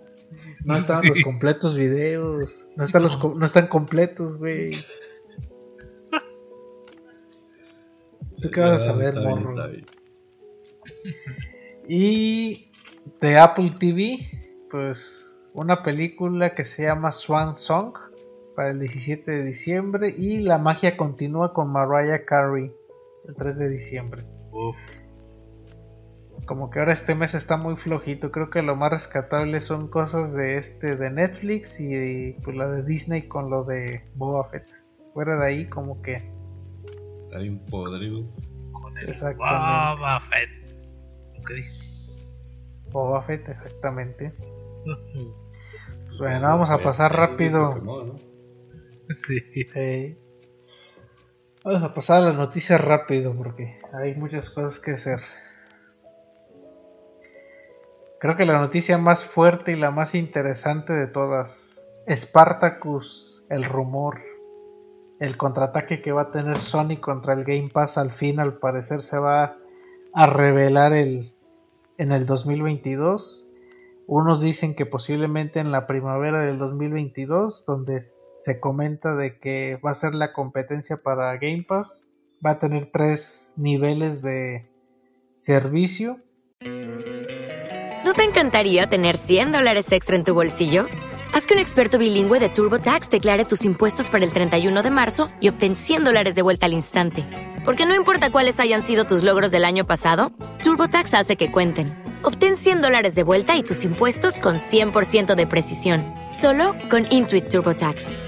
A: No están los completos videos. No están, los, no están completos, güey. ¿Tú qué vas a
B: Ah,
A: saber,
B: está bien,
A: morro?
B: está bien.
A: Y de Apple TV, pues una película que se llama Swan Song para el 17 de diciembre y La magia continúa con Mariah Carey el 3 de diciembre.
C: Uf,
A: Como que ahora este mes está muy flojito, creo que lo más rescatable son cosas de este de Netflix y pues la de Disney con lo de Boba Fett. Fuera de ahí como que
B: Está bien podrido.
C: con el. Boba Fett. ¿Qué?
A: Boba Fett exactamente. <laughs> Bueno, vamos a pasar rápido. <laughs>
C: Sí.
A: Vamos a pasar a las noticias rápido porque hay muchas cosas que hacer. Creo que la noticia más fuerte y la más interesante de todas. Spartacus, el rumor. El contraataque que va a tener Sony contra el Game Pass al fin al parecer se va a revelar el, en el 2022. Unos dicen que posiblemente en la primavera del 2022, donde se comenta de que va a ser la competencia para Game Pass. Va a tener tres niveles de servicio.
D: ¿No te encantaría tener 100 dólares extra en tu bolsillo? Haz que un experto bilingüe de TurboTax declare tus impuestos para el 31 de marzo y obtén 100 dólares de vuelta al instante. Porque no importa cuáles hayan sido tus logros del año pasado, TurboTax hace que cuenten. Obtén 100 dólares de vuelta y tus impuestos con 100% de precisión, solo con Intuit TurboTax.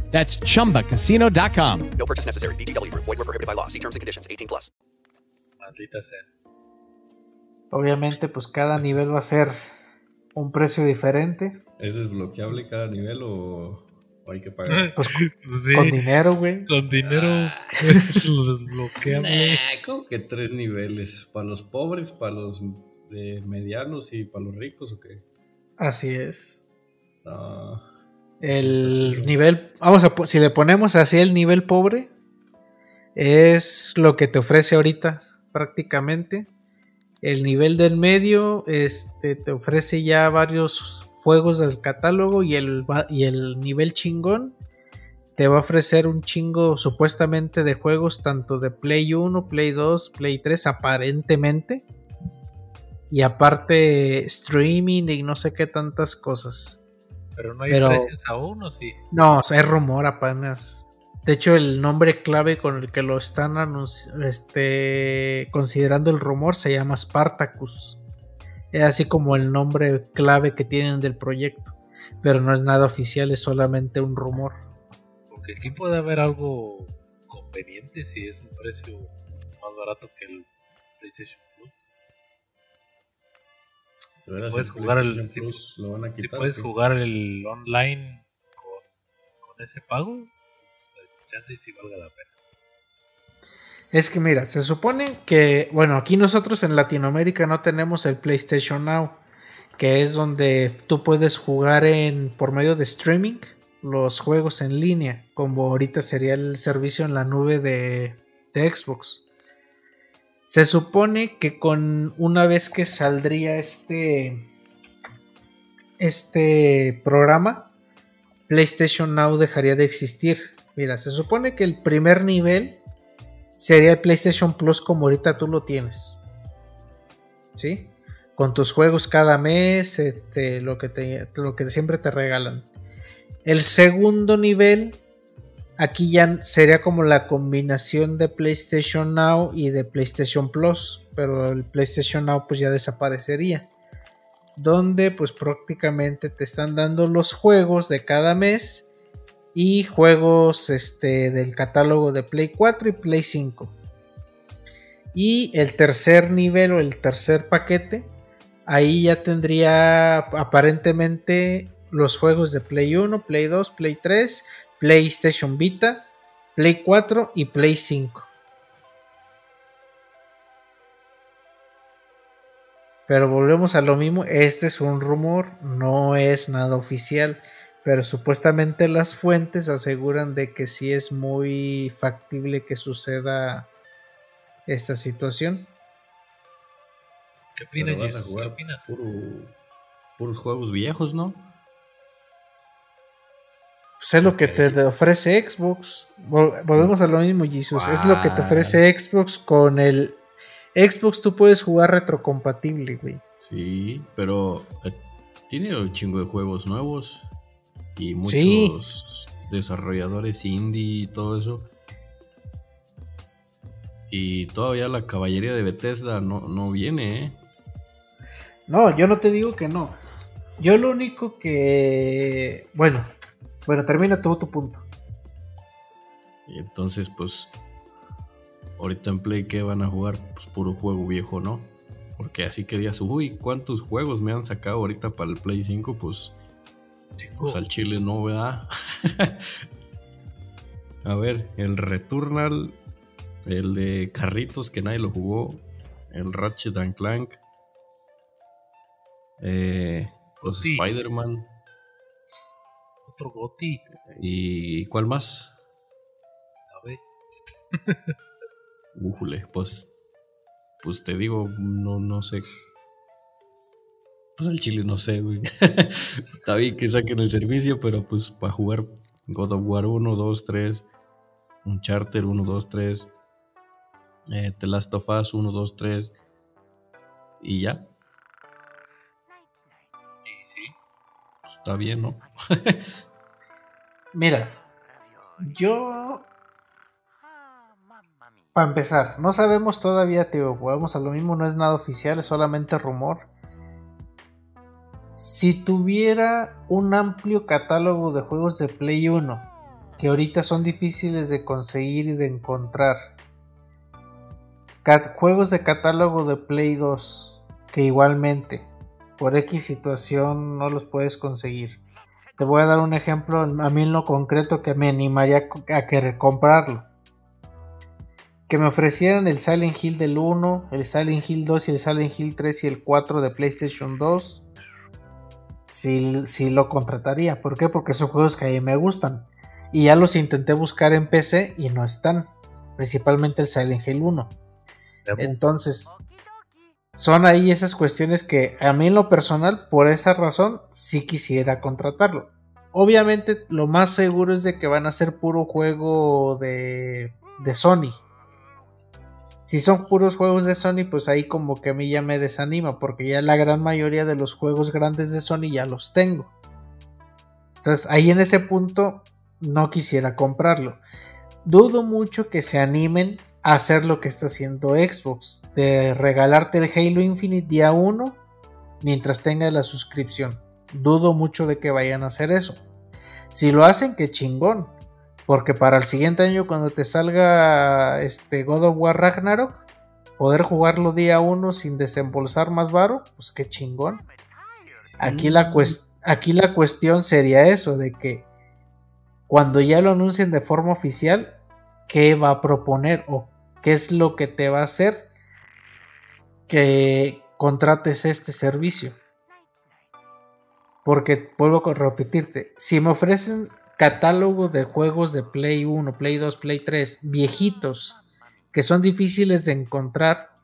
E: That's chumbacasino.com.
F: No purchase necessary. Group. Void were prohibited by law. See terms and conditions. 18 plus.
C: Maldita sea.
A: Obviamente, pues cada nivel va a ser un precio diferente.
B: ¿Es desbloqueable cada nivel o, o hay que pagar?
A: Pues <laughs>
C: Pues sí,
A: con dinero, güey.
C: con dinero <laughs> es lo desbloqueable.
B: Nah, ¿cómo que tres niveles? ¿Para los pobres, para los eh, medianos y para los ricos o qué?
A: Así es.
B: No.
A: El nivel, vamos a, si le ponemos así el nivel pobre, es lo que te ofrece ahorita prácticamente. El nivel del medio, este, te ofrece ya varios juegos del catálogo y el, y el nivel chingón te va a ofrecer un chingo supuestamente de juegos tanto de Play 1, Play 2, Play 3 aparentemente. Y aparte streaming y no sé qué tantas cosas.
C: Pero no hay
A: Pero-
C: precios aún, ¿o sí?
A: No, o sea, es rumor apenas. De hecho, el nombre clave con el que lo están este, considerando el rumor se llama Spartacus. Es así como el nombre clave que tienen del proyecto. Pero no es nada oficial, es solamente un rumor.
C: Porque aquí puede haber algo conveniente si es un precio más barato que el PlayStation Puedes
B: el
C: jugar el- si-
B: Plus lo van a
C: Si
B: quitar.
C: puedes jugar el online con, con ese pago, pues, chance y si valga la pena.
A: Es que mira, se supone que, bueno, aquí nosotros en Latinoamérica no tenemos el PlayStation Now, que es donde tú puedes jugar en por medio de streaming los juegos en línea, como ahorita sería el servicio en la nube de, de Xbox. Se supone que con una vez que saldría este este programa, PlayStation Now dejaría de existir. Mira, se supone que el primer nivel sería el PlayStation Plus como ahorita tú lo tienes. ¿Sí? Con tus juegos cada mes, este, lo, que te, lo que siempre te regalan. El segundo nivel, aquí ya sería como la combinación de PlayStation Now y de PlayStation Plus, pero el PlayStation Now pues ya desaparecería. Donde pues prácticamente te están dando los juegos de cada mes y juegos este, del catálogo de Play 4 y Play 5. Y el tercer nivel o el tercer paquete, ahí ya tendría aparentemente los juegos de Play 1, Play 2, Play 3, PlayStation Vita, Play 4 y Play 5. Pero volvemos a lo mismo, este es un rumor, no es nada oficial pero supuestamente las fuentes aseguran de que sí es muy factible que suceda esta situación.
C: ¿Qué
B: Pero
C: opinas,
B: vas a
C: Jesus? ¿Qué
B: jugar
C: opinas?
B: puro- puros juegos viejos, ¿no?
A: Pues es lo que te ofrece Xbox. Vol- Volvemos a lo mismo, Jesus. Es lo que te ofrece Xbox con el Xbox tú puedes jugar retrocompatible, güey.
B: Sí, pero eh, tiene un chingo de juegos nuevos y muchos
A: Sí.
B: desarrolladores indie y todo eso. Y todavía la caballería de Bethesda no, no viene, ¿eh?
A: No, yo no te digo que no. Yo lo único que. Bueno, bueno, termina todo tu punto.
B: Y entonces, pues, ahorita en Play, ¿qué van a jugar? Pues puro juego viejo, ¿no? Porque así que digas, uy, ¿cuántos juegos me han sacado ahorita para el Play 5? Pues, pues al Chile no, ¿verdad? <laughs> a ver, el Returnal, el de Carritos que nadie lo jugó, el Ratchet and Clank, eh, los
C: Sí.
B: Spider-Man,
C: Otro Goti.
B: ¿y cuál más?
C: A ver. <laughs>
B: Újule, pues. Pues te digo, no, no sé. Pues el chile no sé, güey. <laughs> Está bien que saquen el servicio, pero pues para jugar God of War 1, 2, 3, Uncharted 1, 2, 3, eh, The Last of Us 1, 2, 3 y ya.
C: Y sí.
B: Pues, está bien, ¿no? <laughs>
A: Mira, yo. Para empezar, no sabemos todavía, tío. Vamos a lo mismo, no es nada oficial, es solamente rumor. Si tuviera un amplio catálogo de juegos de Play 1, que ahorita son difíciles de conseguir y de encontrar, juegos de catálogo de Play 2, que igualmente, por X situación, no los puedes conseguir. Te voy a dar un ejemplo, a mí en lo concreto que me animaría a querer comprarlo. Que me ofrecieran el Silent Hill del 1, el Silent Hill 2 y el Silent Hill 3 y el 4 de PlayStation 2. Si sí lo contrataría. ¿Por qué? Porque son juegos que a mí me gustan. Y ya los intenté buscar en PC y no están. Principalmente el Silent Hill 1.
C: Demo.
A: Entonces, son ahí esas cuestiones que a mí en lo personal, por esa razón, sí quisiera contratarlo. Obviamente, lo más seguro es de que van a ser puro juego de, de Sony. Si son puros juegos de Sony, pues ahí como que a mí ya me desanima, porque ya la gran mayoría de los juegos grandes de Sony ya los tengo. Entonces, ahí en ese punto no quisiera comprarlo. Dudo mucho que se animen hacer lo que está haciendo Xbox, de regalarte el Halo Infinite día 1 mientras tenga la suscripción. Dudo mucho de que vayan a hacer eso. Si lo hacen, que chingón. Porque para el siguiente año, cuando te salga este God of War Ragnarok, poder jugarlo día 1 sin desembolsar más varo, pues qué chingón. Aquí la, cues- aquí la cuestión sería eso, de que cuando ya lo anuncien de forma oficial, ¿qué va a proponer o qué es lo que te va a hacer que contrates este servicio? Porque vuelvo a repetirte, si me ofrecen catálogo de juegos de Play 1, Play 2, Play 3, viejitos, que son difíciles de encontrar,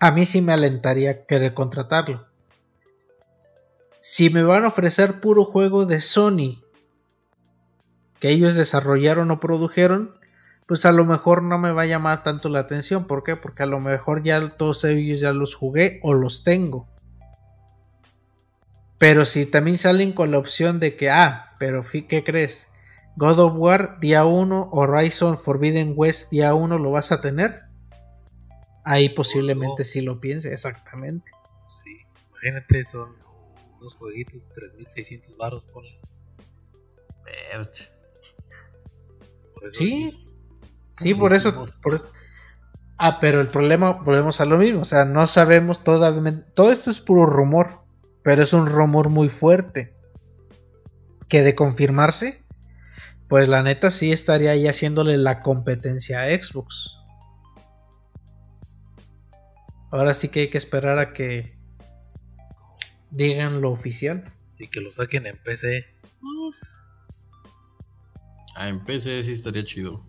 A: a mí sí me alentaría querer contratarlo. Si me van a ofrecer puro juego de Sony, que ellos desarrollaron o produjeron, pues a lo mejor no me va a llamar tanto la atención. ¿Por qué? Porque a lo mejor ya todos ellos ya los jugué o los tengo. Pero si también salen con la opción de que, ah, pero fi- ¿qué crees? God of War día 1, Horizon Forbidden West día 1 lo vas a tener. Ahí posiblemente sí lo piense, exactamente.
C: Sí. Imagínate, son unos jueguitos, 3600 baros, ponle. Por eso
A: Sí, sí, por eso, por eso- Ah, pero el problema, volvemos a lo mismo, o sea, no sabemos todavía, todo esto es puro rumor, pero es un rumor muy fuerte. Que de confirmarse, pues la neta sí estaría ahí haciéndole la competencia a Xbox. Ahora sí que hay que esperar a que digan lo oficial.
C: Y que lo saquen en PC.
B: Ah, en PC sí estaría chido.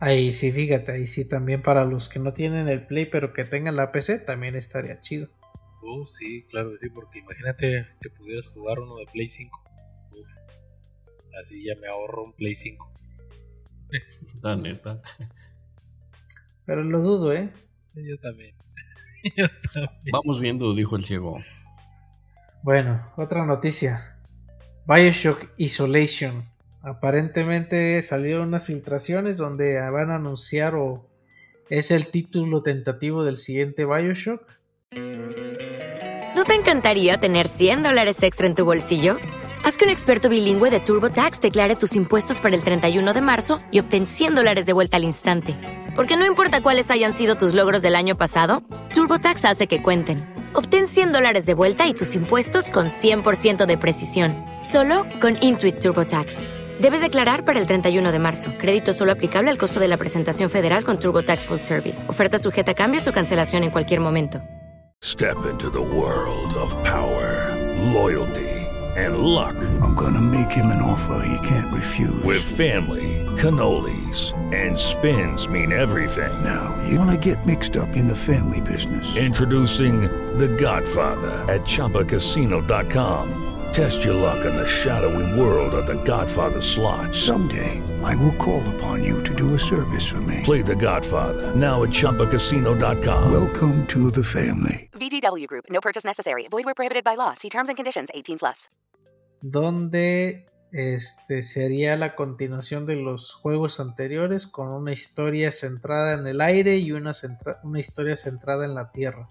A: Ahí sí, fíjate, ahí sí también para los que no tienen el Play pero que tengan la PC también estaría chido.
C: Uh, sí, claro que sí, porque imagínate que pudieras jugar uno de Play 5. Uf. Así ya me ahorro un Play 5. <laughs>
B: La neta.
A: Pero lo dudo, ¿eh?
C: Yo también. <laughs> Yo también.
B: Vamos viendo, dijo el ciego.
A: Bueno, otra noticia. Bioshock Isolation. Aparentemente salieron unas filtraciones donde van a anunciar o es el título tentativo del siguiente Bioshock.
D: ¿No te encantaría tener 100 dólares extra en tu bolsillo? Haz que un experto bilingüe de TurboTax declare tus impuestos para el 31 de marzo y obtén 100 dólares de vuelta al instante. Porque no importa cuáles hayan sido tus logros del año pasado, TurboTax hace que cuenten. Obtén 100 dólares de vuelta y tus impuestos con 100% de precisión. Solo con Intuit TurboTax. Debes declarar para el 31 de marzo. Crédito solo aplicable al costo de la presentación federal con TurboTax Full Service. Oferta sujeta a cambios o cancelación en cualquier momento.
G: Step into the world of power, loyalty, and luck.
H: I'm gonna make him an offer he can't refuse.
G: With family, cannolis, and spins mean everything.
H: Now, you wanna get mixed up in the family business.
G: Introducing The Godfather at ChumbaCasino.com. Test your luck in the shadowy world of The Godfather slot.
H: Someday, I will call upon you to do a service for me.
G: Play The Godfather now at ChumbaCasino.com.
H: Welcome to the family.
I: VGW Group. No purchase necessary. Void where prohibited by law. See terms and conditions. 18 plus.
A: Donde este sería la continuación de los juegos anteriores con una historia centrada en el aire y una, centra- una historia centrada en la tierra.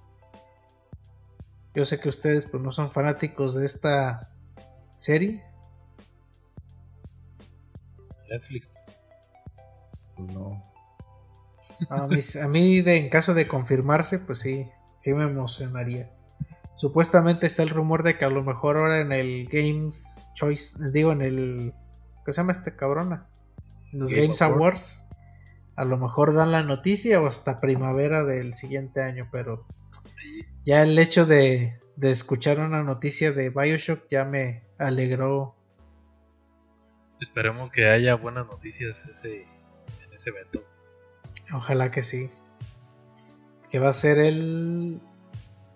A: Yo sé que ustedes pues no son fanáticos de esta serie.
C: Netflix.
B: No.
A: A mí, a mí de, en caso de confirmarse, pues sí, sí me emocionaría. Supuestamente está el rumor de que a lo mejor ahora en el Games Choice, digo en el, ¿qué se llama este cabrona? En los
C: Game
A: Games
C: Award.
A: Awards, a lo mejor dan la noticia o hasta primavera del siguiente año, pero ya el hecho de, de escuchar una noticia de Bioshock ya me alegró.
C: Esperemos que haya buenas noticias ese, en ese evento.
A: Ojalá que sí. Que va a ser el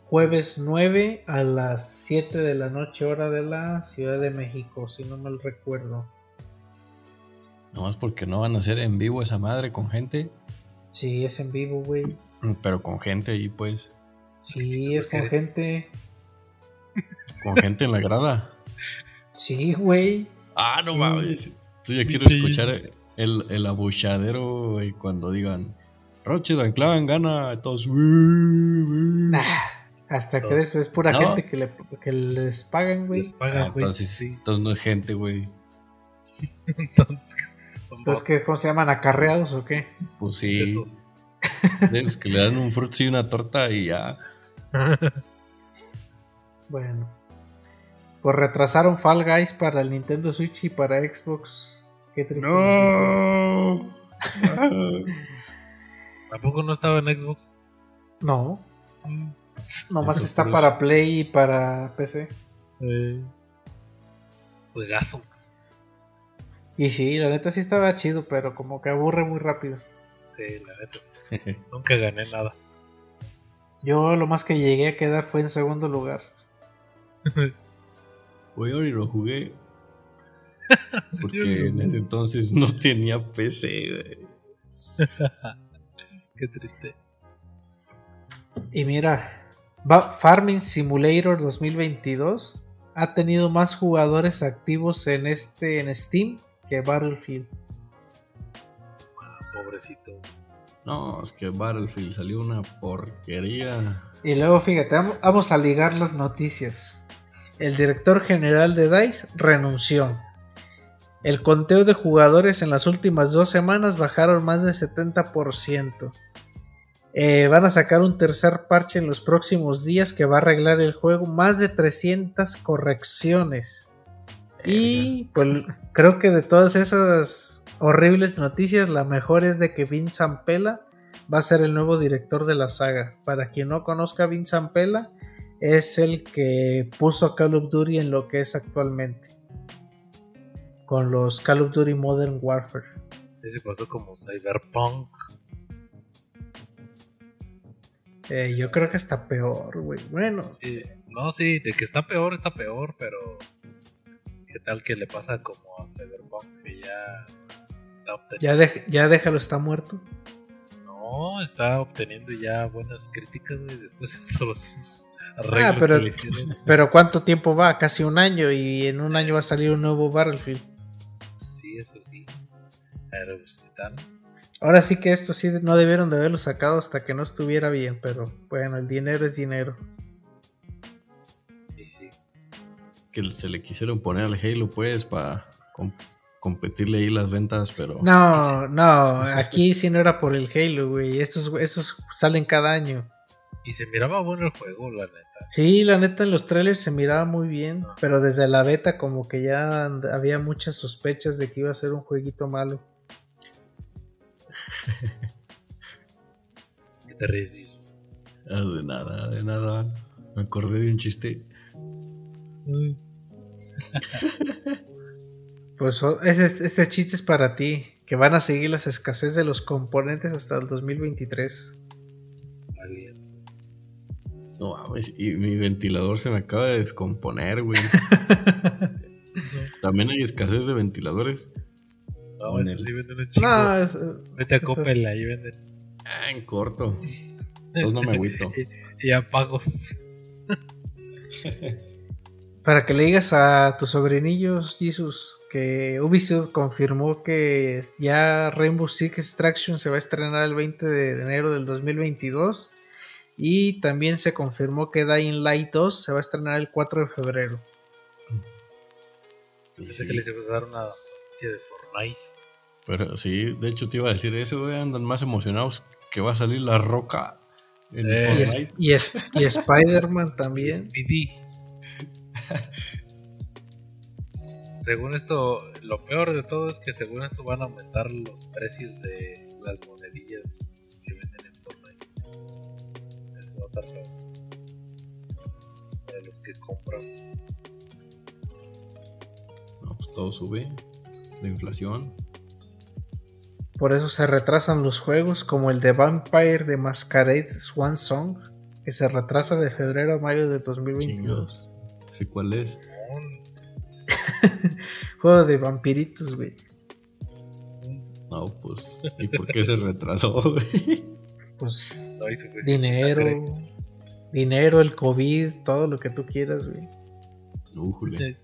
A: jueves 9 a las 7 de la noche hora de la Ciudad de México, si no mal recuerdo.
B: Nomás porque no van a hacer en vivo esa madre con gente.
A: Sí, es en vivo, güey.
B: Pero con gente ahí, pues.
A: Sí, es con gente.
B: Con gente en la grada.
A: Sí, güey.
B: Ah, no mames. Yo ya quiero
C: Sí.
B: escuchar el, el abuchadero güey, cuando digan Roche Danclan gana. Todos.
A: Hasta que después es pura
B: No.
A: gente que, le- que les pagan, güey.
C: Les
B: Ah,
C: güey.
B: entonces,
C: Sí.
B: entonces no es gente, güey.
A: Entonces, ¿qué, ¿cómo se llaman? ¿Acarreados o qué?
B: Pues sí.
C: esos. <laughs>
B: esos que le dan un fruto y una torta y ya. <laughs>
A: Bueno. Pues retrasaron Fall Guys para el Nintendo Switch y para Xbox. Qué triste. noticia. <laughs>
C: ¿Tampoco no estaba en Xbox?
A: No, nomás
B: Eso
A: está para. Play y para PC.
C: Eh, juegazo.
A: Y sí, la neta sí estaba chido, pero como que aburre muy rápido.
C: Sí, la neta. sí. <laughs> Nunca gané nada.
A: Yo lo más que llegué a quedar fue en segundo lugar. <laughs>
B: Y lo jugué. <laughs> Porque en ese entonces no tenía PC, güey. <laughs>
C: Qué triste.
A: Y mira, Farming Simulator 2022 ha tenido más jugadores activos en este en Steam que Battlefield.
C: Pobrecito.
B: No, es que Battlefield salió una porquería.
A: Y luego fíjate, vam- vamos a ligar las noticias. El director general de DICE renunció. El conteo de jugadores en las últimas dos semanas bajaron más del 70%. Eh, van a sacar un tercer parche en los próximos días que va a arreglar el juego. Más de 300 correcciones. Y pues creo que de todas esas horribles noticias, la mejor es de que Vince Zampella va a ser el nuevo director de la saga. Para quien no conozca a Vince Zampella, es el que puso Call of Duty en lo que es actualmente. Con los Call of Duty Modern Warfare.
C: Ese pasó como Cyberpunk.
A: Eh, yo creo que está peor, güey. Bueno,
C: Sí, no, sí, de que está peor, está peor, pero. ¿Qué tal que le pasa como a Cyberpunk? Que ya. está obteniendo-
A: ya, ya déjalo, está muerto.
C: No, está obteniendo ya buenas críticas, güey, después <laughs> de todos los
A: Ah, pero, pero ¿cuánto tiempo va? Casi un año y en un año va a salir un nuevo Battlefield.
C: Sí, eso sí. Pero pues.
A: Ahora sí que esto sí no debieron de haberlo sacado hasta que no estuviera bien, pero bueno, el dinero es dinero.
C: Sí, sí.
B: Es que se le quisieron poner al Halo, pues, para competirle ahí las ventas, pero.
A: No, no, aquí sí no era por el Halo, güey. Estos, estos salen cada año.
C: Y se miraba bueno el juego, la neta.
A: Sí, la neta en los trailers se miraba muy bien, pero desde la beta como que ya había muchas sospechas de que iba a ser un jueguito malo. <laughs>
C: ¿Qué te ríes?
B: Ah, de nada, de nada. Me acordé de un chiste.
A: Pues ese, este chiste es para ti, que van a seguir las escasez de los componentes hasta el 2023.
B: No mames, y mi ventilador se me acaba de descomponer, güey. <laughs> También hay escasez de ventiladores.
C: No,
B: En el-
C: sí venden un chingo.
A: No, es-
C: Vete a Coppel, ahí venden.
B: Ah, en corto. Entonces no me agüito. <laughs>
C: y a pagos. <laughs>
A: Para que le digas a tus sobrinillos, Jesus, que Ubisoft confirmó que ya Rainbow Six Extraction se va a estrenar el 20 de enero del 2022. Y también se confirmó que Dying Light 2 se va a estrenar el 4 de febrero.
C: Pensé que les iba a dar una noticia de Fortnite.
B: Pero sí, de hecho te iba a decir eso, güey. Andan más emocionados que va a salir la roca en
C: Eh.
A: Y, es-
B: Fortnite.
A: y, es- y Spider-Man también. <laughs>
C: Según esto, lo peor de todo es que según esto van a aumentar los precios de las monedillas Para los que compran.
B: No, pues todo sube. La inflación.
A: Por eso se retrasan los juegos como el de Vampire de Masquerade Swan Song, que se retrasa de febrero a mayo de 2022.
B: Sí, ¿cuál es? <laughs>
A: Juego de vampiritos, güey.
B: No, pues. ¿Y por qué se retrasó, güey?
A: Pues
C: hay suficiente
A: dinero,
C: sangre.
A: dinero, el COVID, todo lo que tú quieras, güey.
B: Újule.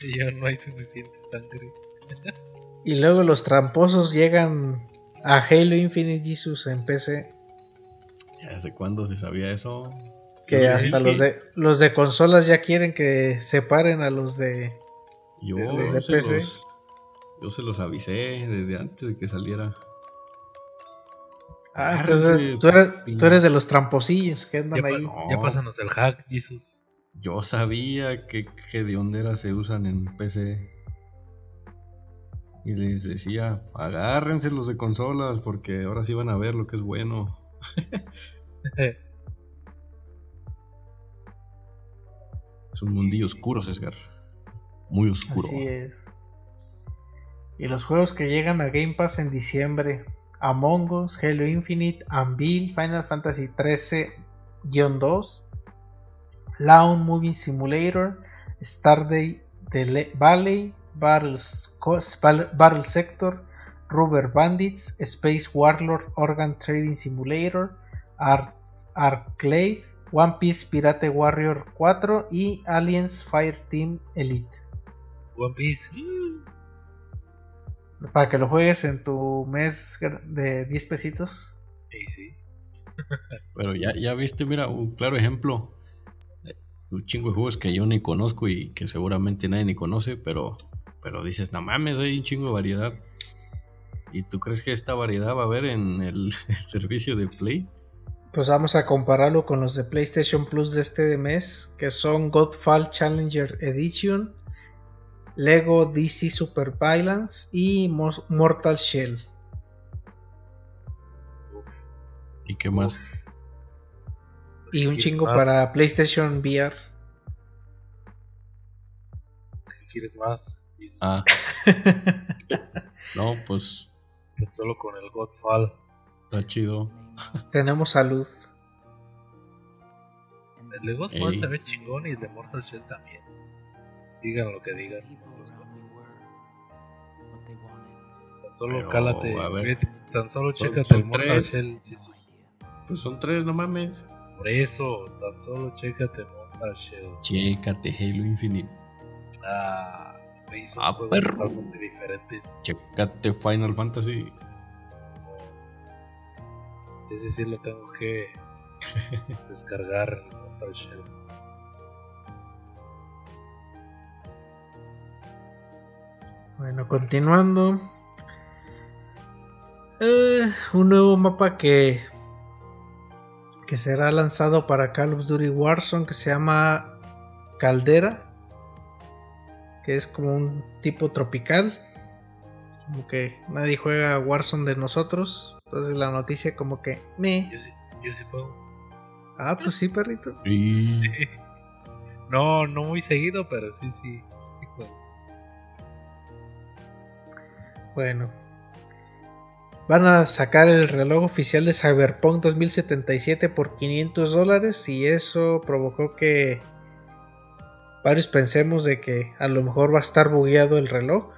C: Y ya no hay suficiente sangre.
A: Y luego los tramposos llegan a Halo Infinite Jesus en PC,
B: ¿Hace cuándo se sabía eso?
A: que hasta los de los de consolas ya quieren que separen a los de
B: Yo,
A: los de
B: se
A: PC.
B: los, yo se los avisé desde antes de que saliera.
A: Ah, entonces tú eres,
B: papi.
A: tú eres de los tramposillos que andan
C: Ya, pa-
A: ahí.
B: No.
C: ya pásanos el hack, Jesus.
B: Yo sabía que, que de honderas se usan en PC. Y les decía, agárrense los de consolas porque ahora sí van a ver lo que es bueno. <laughs> Es un mundillo oscuro, César. Muy oscuro.
A: Así es. Y los juegos que llegan a Game Pass en diciembre: Among Us, Halo Infinite, Anvil, Final Fantasy XIII-2, Lawn Movie Simulator, Starday Valley, Battle Sector, Rubber Bandits, Space Warlord Organ Trading Simulator, Ar- Arclave, One Piece Pirate Warrior 4 y Aliens Fireteam Elite.
C: One Piece.
A: Para que lo juegues en tu mes de 10 pesitos.
C: Sí, sí.
B: Pero ya, ya viste, mira, un claro ejemplo. Un chingo de juegos que yo ni conozco y que seguramente nadie ni conoce, pero, pero dices, no mames, hay un chingo de variedad. ¿Y tú crees que esta variedad va a haber en el, <laughs> el servicio de Play?
A: Pues vamos a compararlo con los de PlayStation Plus de este mes, que son Godfall Challenger Edition, Lego DC Super Violence y Mortal Shell.
B: ¿Y qué más?
A: Y un
C: ¿Qué
A: chingo
C: más?
A: para PlayStation VR.
C: ¿Qué quieres más?
B: Ah. <laughs> no, pues
C: Solo con el Godfall.
B: está chido.
A: Tenemos salud.
C: El de Godfall
B: Ey.
C: se ve chingón y el de Mortal Shell también. Digan lo que digan. Tan Solo
B: Pero,
C: cálate
B: a ver.
C: Met- Tan solo
B: Son-
C: chécate
B: son
C: el
B: tres.
C: Shell.
B: Pues son tres, no mames.
C: Por eso, tan solo chécate Mortal Shell.
B: Chécate Halo Infinite.
C: Ah,
B: Ah,
C: juegos
B: perro.
C: totalmente diferentes.
B: Chécate Final Fantasy.
C: Ese sí lo tengo que <laughs> descargar el Mortal Shell.
A: Bueno, continuando. Eh, un nuevo mapa que que será lanzado para Call of Duty Warzone que se llama Caldera, que es como un tipo tropical. Como que nadie juega Warzone de nosotros. Entonces la noticia como que me.
C: Yo sí, yo sí puedo.
A: Ah, tú sí, perrito.
C: Sí. <laughs> No, no muy seguido, pero sí, sí,
A: Bueno. Van a sacar el reloj oficial de Cyberpunk 2077 por 500 dólares y eso provocó que varios pensemos de que a lo mejor va a estar bugueado el reloj.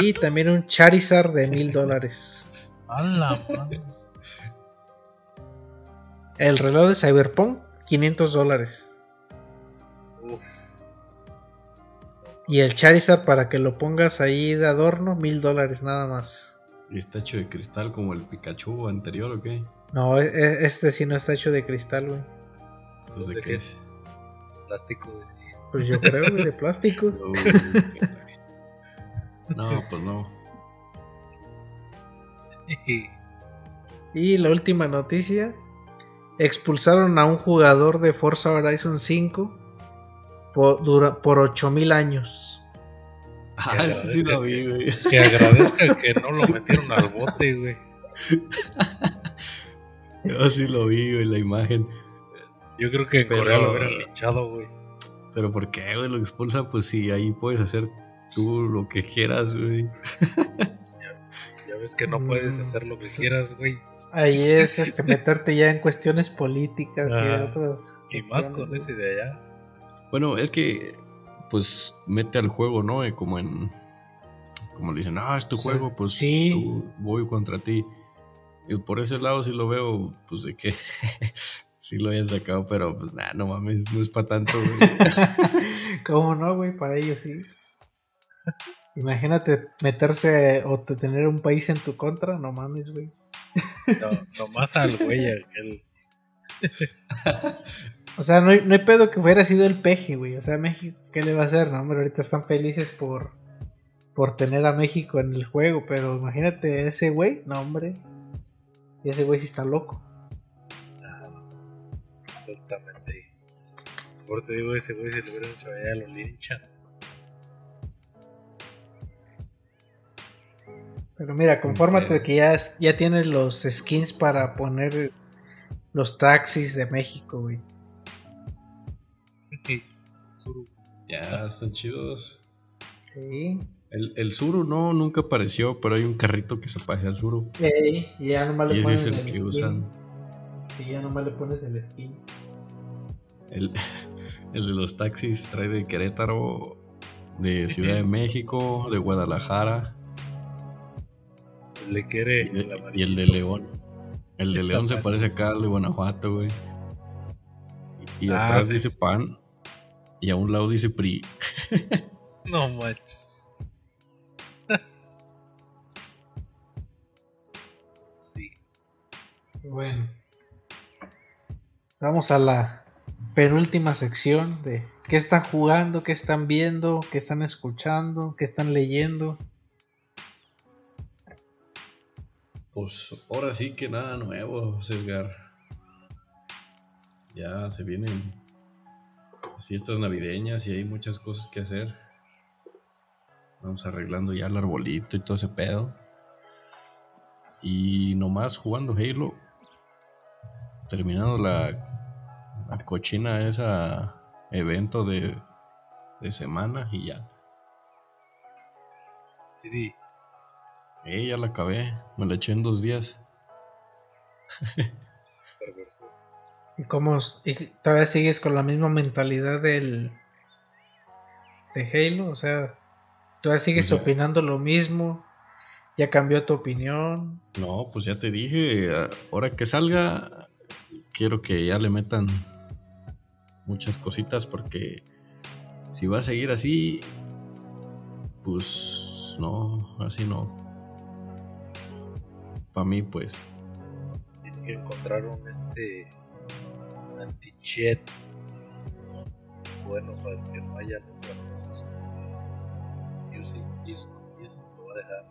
A: Y también un Charizard de 1000 <laughs> dólares. El reloj de Cyberpunk, 500 dólares. Y el Charizard para que lo pongas ahí de adorno, 1000 dólares nada más.
B: ¿Y está hecho de cristal como el Pikachu anterior o qué?
A: No, e- e- este sí no está hecho de cristal, güey.
B: Entonces, ¿de
C: ¿De
B: qué es?
C: plástico, güey.
A: Pues yo creo, güey, de plástico. <laughs>
B: No, pues no.
A: Y la última noticia. Expulsaron a un jugador de Forza Horizon 5 por, dura- por 8000 años.
B: Ah, sí lo vi, güey.
C: Que agradezca que no lo metieron al bote, güey. <laughs>
B: Yo sí lo vi, güey, la imagen.
C: Yo creo que en
B: Pero-
C: Corea lo hubieran linchado, güey.
B: Pero ¿por qué, güey? Lo expulsan, pues sí, ahí puedes hacer tú lo que quieras, güey.
C: Ya ves que no puedes
A: Mm,
C: hacer lo que
A: sí.
C: quieras, güey.
A: Ahí es este, meterte ya en cuestiones políticas y otras.
C: Y más con ese de allá.
B: Bueno, es que, pues, mete al juego, ¿no? Eh, Como en. Como le dicen, ah, es tu
A: Sí,
B: juego, pues
A: sí.
B: tú- voy contra ti. Y por ese lado sí lo veo, pues, de que <laughs> sí lo hayan sacado, pero pues, nada, no mames, no es para tanto, güey. <laughs>
A: ¿Cómo no, güey? Para ellos sí. <laughs> Imagínate meterse o te- tener un país en tu contra, no mames, güey.
C: No, nomás al güey aquel.
A: O sea, no hay, no hay pedo que hubiera sido el peje, güey. O sea, México, ¿qué le va a hacer? No, hombre, ahorita están felices por, por tener a México en el juego, pero imagínate ese güey, no, hombre. Y ese güey sí está loco.
C: Exactamente. Por te digo, ese güey si lo hubieran hecho allá lo linchan.
A: Pero mira, confórmate de que ya, ya tienes los skins para poner los taxis de México, güey.
B: Ya, están chidos.
A: Sí.
B: El, el Zuru no, nunca apareció, pero hay un carrito que se parece al Zuru.
A: Ey, y ya nomás le
B: Y ese
A: pones
B: es el
A: el,
B: que
A: skin.
B: usan.
A: Sí, ya nomás le pones el skin.
B: El, <laughs> el de los taxis trae de Querétaro, de Ciudad de México, de Guadalajara
C: Le quiere
B: y, de- y el de León. El de León se parece acá al de Guanajuato, güey. Y
C: Ah,
B: atrás
C: sí.
B: dice PAN y a un lado dice PRI. <laughs>
C: No manches. <laughs> sí.
A: Bueno. Vamos a la penúltima sección de qué están jugando, qué están viendo, qué están escuchando, qué están leyendo.
B: Pues ahora sí que nada nuevo, Sesgar. Ya se vienen fiestas navideñas y hay muchas cosas que hacer. Vamos arreglando ya el arbolito y todo ese pedo. Y nomás jugando Halo. Terminando la, la cochina esa evento de, de semana y ya.
C: Sí,
B: Eh, ya la acabé. Me la eché en dos días. <laughs>
A: ¿Y cómo y todavía sigues con la misma mentalidad del de Halo? O sea, todavía sigues opinando lo mismo. ¿Ya cambió tu opinión?
B: No, pues ya te dije, ahora que salga, quiero que ya le metan muchas cositas porque si va a seguir así, pues no, así no. Para mí, pues.
C: Tiene que encontrar un este anti-chat bueno para que no haya sí, eso, eso lo va a dejar.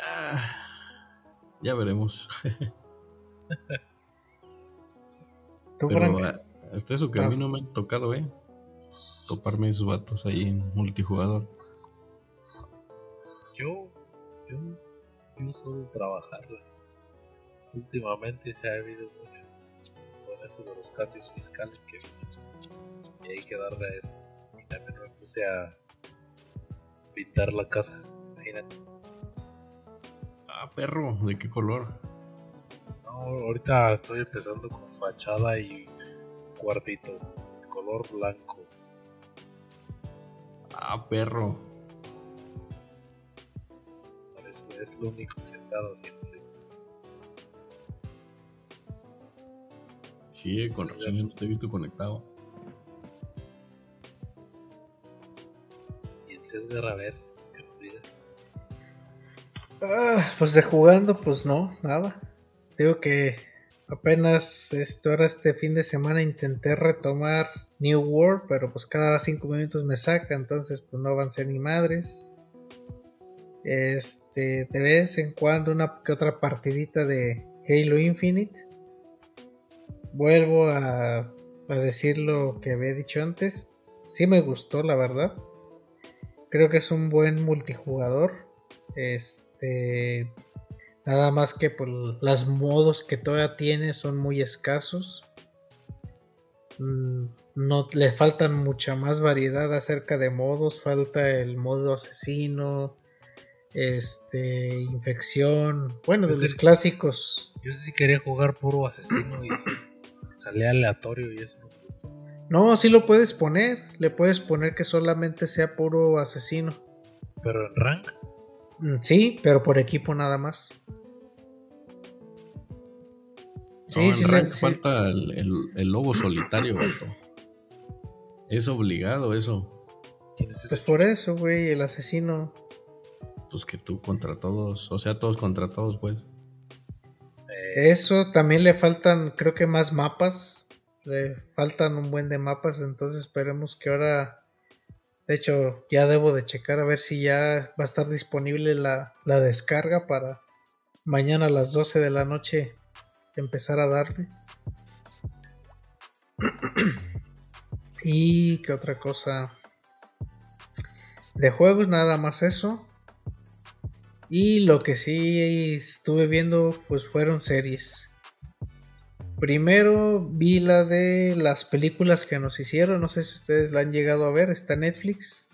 B: Ah, ya veremos.
A: ¿Tú,
B: Pero ah, hasta eso que a mí no me ha tocado, eh. Toparme esos vatos ahí en multijugador.
C: Yo, yo, yo suelo trabajarla. Últimamente se ha habido mucho con eso de los cambios fiscales que y hay que darle a eso. Y también me puse a pintar la casa, imagínate.
B: Ah, perro, ¿de qué color?
C: No, ahorita estoy empezando con fachada y cuartito, color blanco.
B: Ah, perro.
C: Es lo único que he estado haciendo.
B: Sí, con razón yo no te he visto conectado.
C: Y el César, a ver, que nos diga.
A: Ah, pues de jugando, pues no, nada. Digo que apenas esto, ahora este fin de semana intenté retomar New World, pero pues cada cinco minutos me saca, entonces pues no avancé ni madres. Este, de vez en cuando una que otra partidita de Halo Infinite. Vuelvo a, decir lo que había dicho antes. Sí me gustó, la verdad. Creo que es un buen multijugador. Este. Nada más que por los modos que todavía tiene son muy escasos. Mm, No le faltan mucha más variedad acerca de modos. Falta el modo asesino. Este. Infección. Bueno, de los clásicos.
C: Yo sí quería jugar puro asesino y <coughs> salía aleatorio y eso.
A: No, sí lo puedes poner. Le puedes poner que solamente sea puro asesino.
C: Pero en rank.
A: Mm, Sí, pero por equipo nada más. Sí,
B: no, en
A: sí,
B: rank
A: sí.
B: falta el, el- el lobo solitario. Es obligado eso.
A: Pues por eso, güey, el asesino.
B: Pues que tú contra todos, o sea, todos contra todos, pues.
A: Eso también le faltan, creo que más mapas. Le faltan un buen de mapas, entonces esperemos que ahora. De hecho, ya debo de checar a ver si ya va a estar disponible la, la descarga para mañana a las 12 de la noche empezar a darle. <clears throat> y qué otra cosa. De juegos nada más eso. Y lo que sí estuve viendo pues fueron series. Primero vi la de las películas que nos hicieron, no sé si ustedes la han llegado a ver, está en Netflix.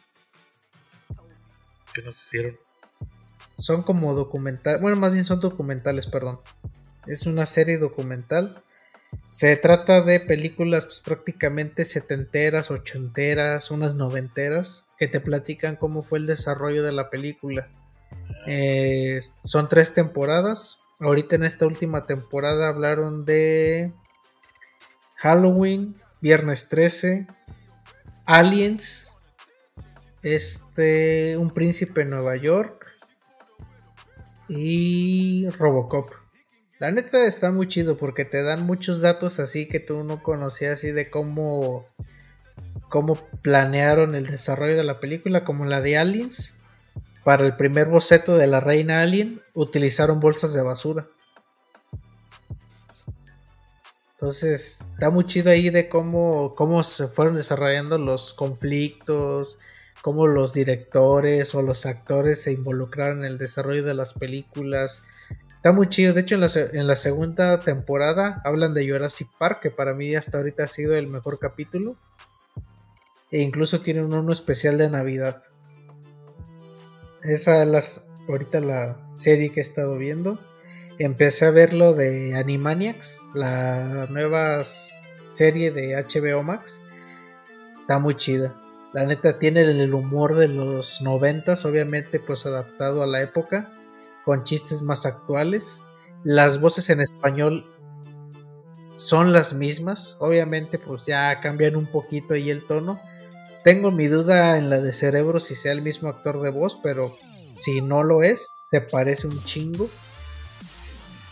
C: ¿Qué nos hicieron?
A: Son como documental, bueno, más bien son documentales, perdón. Es una serie documental. Se trata de películas pues, prácticamente setenteras, ochenteras, unas noventeras, que te platican cómo fue el desarrollo de la película. Eh, son tres temporadas. Ahorita en esta última temporada hablaron de Halloween, Viernes 13, Aliens, este, Un Príncipe en Nueva York y Robocop. La neta está muy chido porque te dan muchos datos así que tú no conocías así de cómo cómo planearon el desarrollo de la película como la de Aliens. Para el primer boceto de la reina alien utilizaron bolsas de basura. Entonces está muy chido ahí de cómo, cómo se fueron desarrollando los conflictos, cómo los directores o los actores se involucraron en el desarrollo de las películas. Está muy chido. De hecho, en la, en la segunda temporada hablan de Jurassic Park, que para mí hasta ahorita ha sido el mejor capítulo. E incluso tienen uno especial de Navidad. Esa es las, ahorita la serie que he estado viendo. Empecé a ver lo de Animaniacs, la nueva serie de HBO Max. Está muy chida. La neta tiene el humor de los noventas, obviamente pues adaptado a la época, con chistes más actuales. Las voces en español son las mismas, obviamente pues ya cambian un poquito ahí el tono. Tengo mi duda en la de Cerebro si sea el mismo actor de voz, pero si no lo es, se parece un chingo.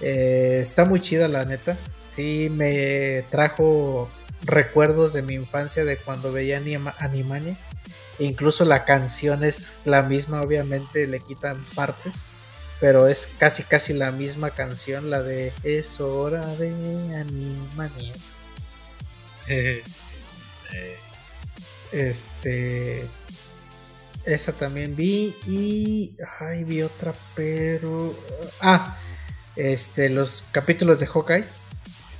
A: Eh, está muy chida la neta. Sí me trajo recuerdos de mi infancia de cuando veía Anima Animaniacs. Incluso la canción es la misma, obviamente le quitan partes, pero es casi casi la misma canción, la de Es hora de Animaniacs. <laughs>
C: Eh,
A: Este esa también vi y ay, vi otra, pero ah, este los capítulos de Hawkeye,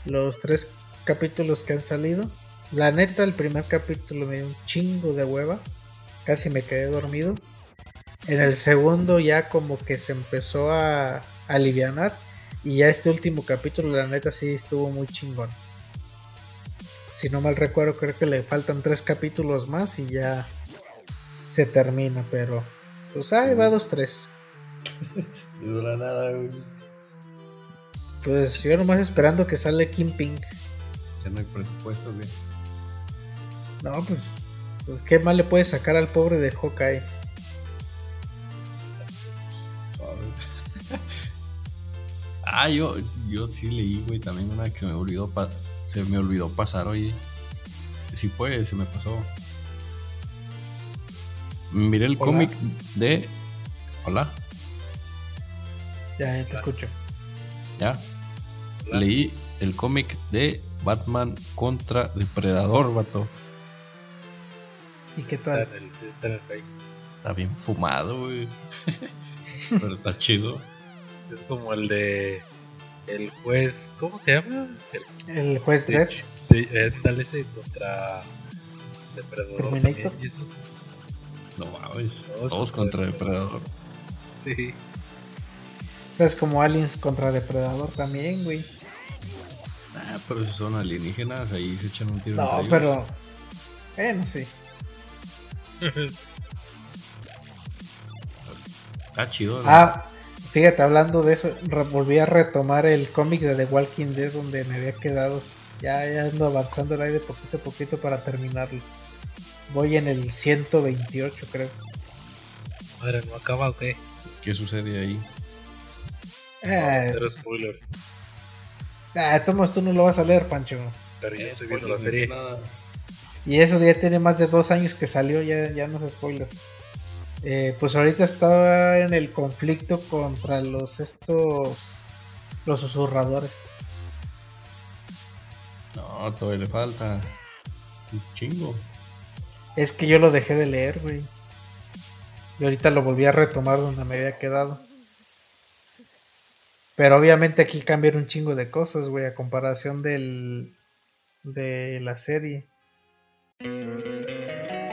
A: los tres capítulos que han salido. La neta, el primer capítulo me dio un chingo de hueva. Casi me quedé dormido. En el segundo ya como que se empezó a alivianar. Y ya este último capítulo, la neta, sí estuvo muy chingón. Si no mal recuerdo, creo que le faltan tres capítulos más y ya se termina. Pero pues ahí va dos, tres.
B: No dura nada, güey.
A: Pues yo nomás esperando que sale Kim Pink.
B: Ya no hay presupuesto, güey.
A: No, pues, pues qué mal le puede sacar al pobre de Hawkeye. <laughs>
B: Ah, yo, yo sí leí, güey, también una que se me olvidó, pa- se me olvidó pasar hoy. Sí pues, se me pasó. Miré el cómic de... Hola,
A: Ya, ya te escucho.
B: ya. Leí el cómic de Batman contra Depredador, vato.
A: ¿Y qué
C: está,
A: tal?
C: en el, está en el.
B: Está bien fumado, güey. <laughs> Pero está chido.
C: Es como el de. El juez. ¿Cómo se llama? El,
A: El juez Dredd.
C: Sí, eh, dale ese contra. Depredador.
A: Terminator.
C: también, y eso.
B: No mames,
C: Todos
B: todos,
C: contra
B: contra Depredador.
C: Sí.
A: Es como Aliens contra Depredador también, güey.
B: Ah, pero si son alienígenas, ahí se echan un tiro
A: No,
B: entre ellos.
A: pero. Eh, no sé.
B: Está chido. ¿no?
A: Ah, fíjate, hablando de eso, volví a retomar el cómic de The Walking Dead donde me había quedado. Ya, ya ando avanzando ahí de poquito a poquito para terminarlo. Voy en el 128, creo.
C: Madre, ¿no acaba o qué?
B: ¿Qué sucede ahí?
A: Eh, pues,
C: spoilers.
A: ah, Tomás, tú no lo vas a leer, Pancho.
C: Pero ya
B: Eh,
C: estoy viendo la serie.
B: nada.
A: Y eso ya tiene más de dos años que salió, ya, ya no es spoiler. Eh, pues ahorita está en el conflicto contra los estos los susurradores.
B: No, todavía le falta un chingo.
A: Es que yo lo dejé de leer, güey. Y ahorita lo volví a retomar donde me había quedado. Pero obviamente aquí cambian un chingo de cosas, güey, a comparación del de la serie.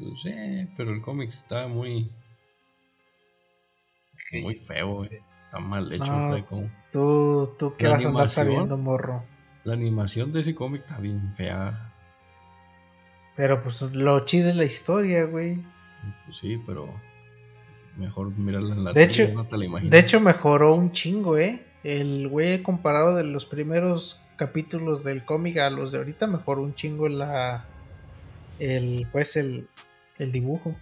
B: Pues sí, pero el cómic está muy. Muy feo, güey. Está mal hecho.
A: No,
B: como-
A: Tú, tú qué
B: La
A: vas a andar sabiendo, morro.
B: La animación de ese cómic está bien fea.
A: Pero pues lo chido es la historia, güey.
B: Pues sí, pero. Mejor mirarla en la
A: De
B: tele,
A: hecho,
B: no te la imaginas.
A: de hecho mejoró un chingo, eh. El güey comparado de los primeros capítulos del cómic a los de ahorita mejoró un chingo la el pues el, el dibujo.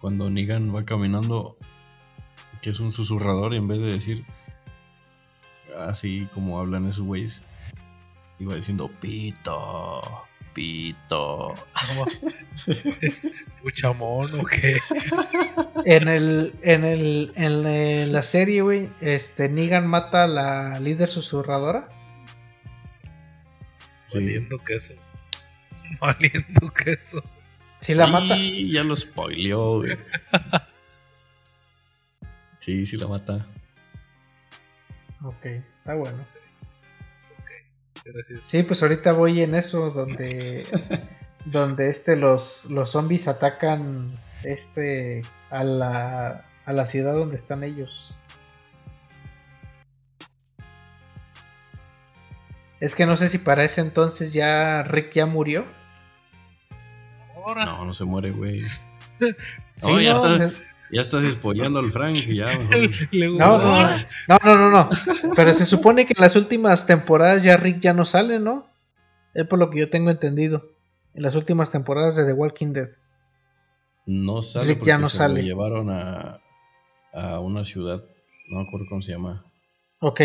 B: Cuando Negan va caminando, que es un susurrador, y en vez de decir así como hablan esos güeyes, iba diciendo pito, pito. <laughs>
C: ¿Mucha mono o qué? <laughs>
A: En el en el en la, serie, güey, este Negan mata a la líder susurradora.
C: Valiendo queso. <laughs> Valiendo queso.
A: Si la mata.
B: Y ya lo spoileó, güey. <laughs> Sí, sí la mata.
A: Ok, está bueno.
C: Gracias.
A: Sí, pues ahorita voy en eso donde <laughs> donde este los los zombies atacan este a la a la ciudad donde están ellos. Es que no sé si para ese entonces ya Rick ya murió.
C: Ahora.
B: No, no se muere, güey. <laughs>
A: Sí,
B: No, ya
A: no,
B: estás,
A: es-
B: ya estás spoileando al Frank y ya. <laughs>
A: no, no, no, no, no, no. Pero se supone que en las últimas temporadas ya Rick ya no sale, ¿no? Es por lo que yo tengo entendido. En las últimas temporadas de The Walking Dead.
B: No sale
A: Rick ya no
B: se
A: sale.
B: lo llevaron a, a una ciudad. No me acuerdo cómo se llama.
A: Ok.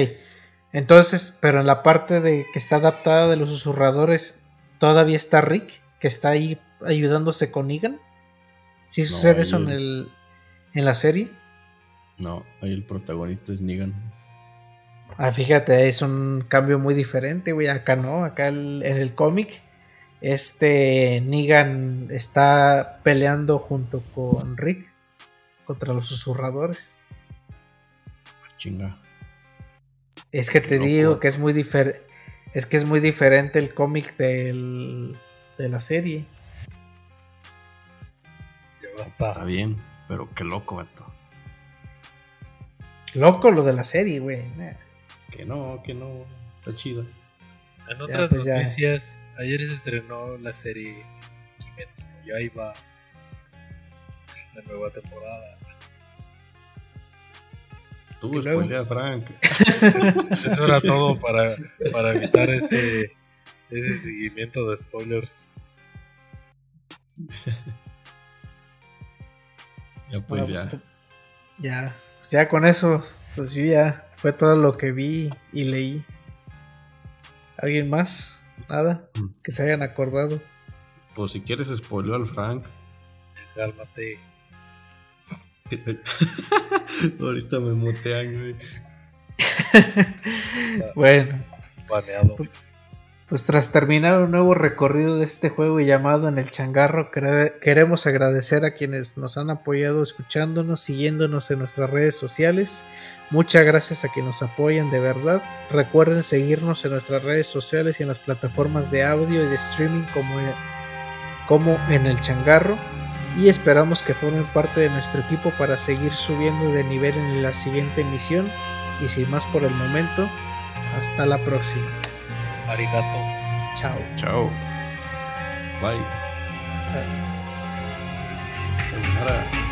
A: Entonces, pero en la parte de que está adaptada de los susurradores, todavía está Rick, que está ahí ayudándose con Negan. ¿Sí
B: No,
A: sucede eso en el en la serie?
B: No, ahí el protagonista es Negan.
A: Ah, fíjate, es un cambio muy diferente, güey. Acá no, acá el- en el cómic, este Negan está peleando junto con Rick contra los susurradores.
B: Chinga.
A: Es que te
B: loco.
A: digo que es muy diferente. Es que es muy diferente el cómic del, de la serie.
B: Está bien, pero qué loco, vato.
A: Loco lo de la serie, güey. Nah.
B: Que no, que no. Está chido.
C: En otras
A: pues ya.
C: noticias, ayer se estrenó la serie Kimetsu no Yaiba, la nueva temporada.
B: Tú
A: Y luego-
B: spoilea, Frank. <laughs>
C: Eso era todo para, para evitar ese, ese seguimiento de spoilers. <laughs>
B: Ya pues
A: Bueno,
B: ya.
A: pues, ya, pues ya con eso, pues yo ya fue todo lo que vi y leí. ¿Alguien más? Nada, que se hayan acordado.
B: Pues si quieres spoiler al Frank.
C: Cálmate. <laughs>
B: Ahorita me mutean, güey. <laughs>
A: Bueno,
C: Baneado.
A: Pues tras terminar un nuevo recorrido de este juego llamado En el Changarro, quere- queremos agradecer a quienes nos han apoyado escuchándonos, siguiéndonos en nuestras redes sociales. Muchas gracias a quienes nos apoyan de verdad. Recuerden seguirnos en nuestras redes sociales y en las plataformas de audio y de streaming como, como en el Changarro. Y esperamos que formen parte de nuestro equipo para seguir subiendo de nivel en la siguiente emisión. Y sin más por el momento, hasta la próxima.
C: Arigato.
A: Chao.
B: Chao. Bye. Sayonara.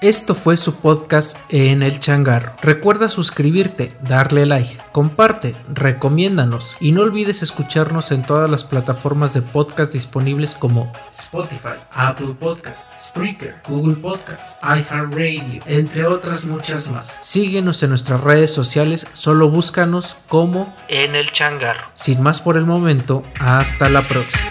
A: Esto fue su podcast en el changarro. Recuerda suscribirte, darle like, comparte, recomiéndanos y no olvides escucharnos en todas las plataformas de podcast disponibles como Spotify, Apple Podcast, Spreaker, Google Podcast, iHeartRadio, entre otras muchas más. Síguenos en nuestras redes sociales, solo búscanos como en el changarro. Sin más por el momento, hasta la próxima.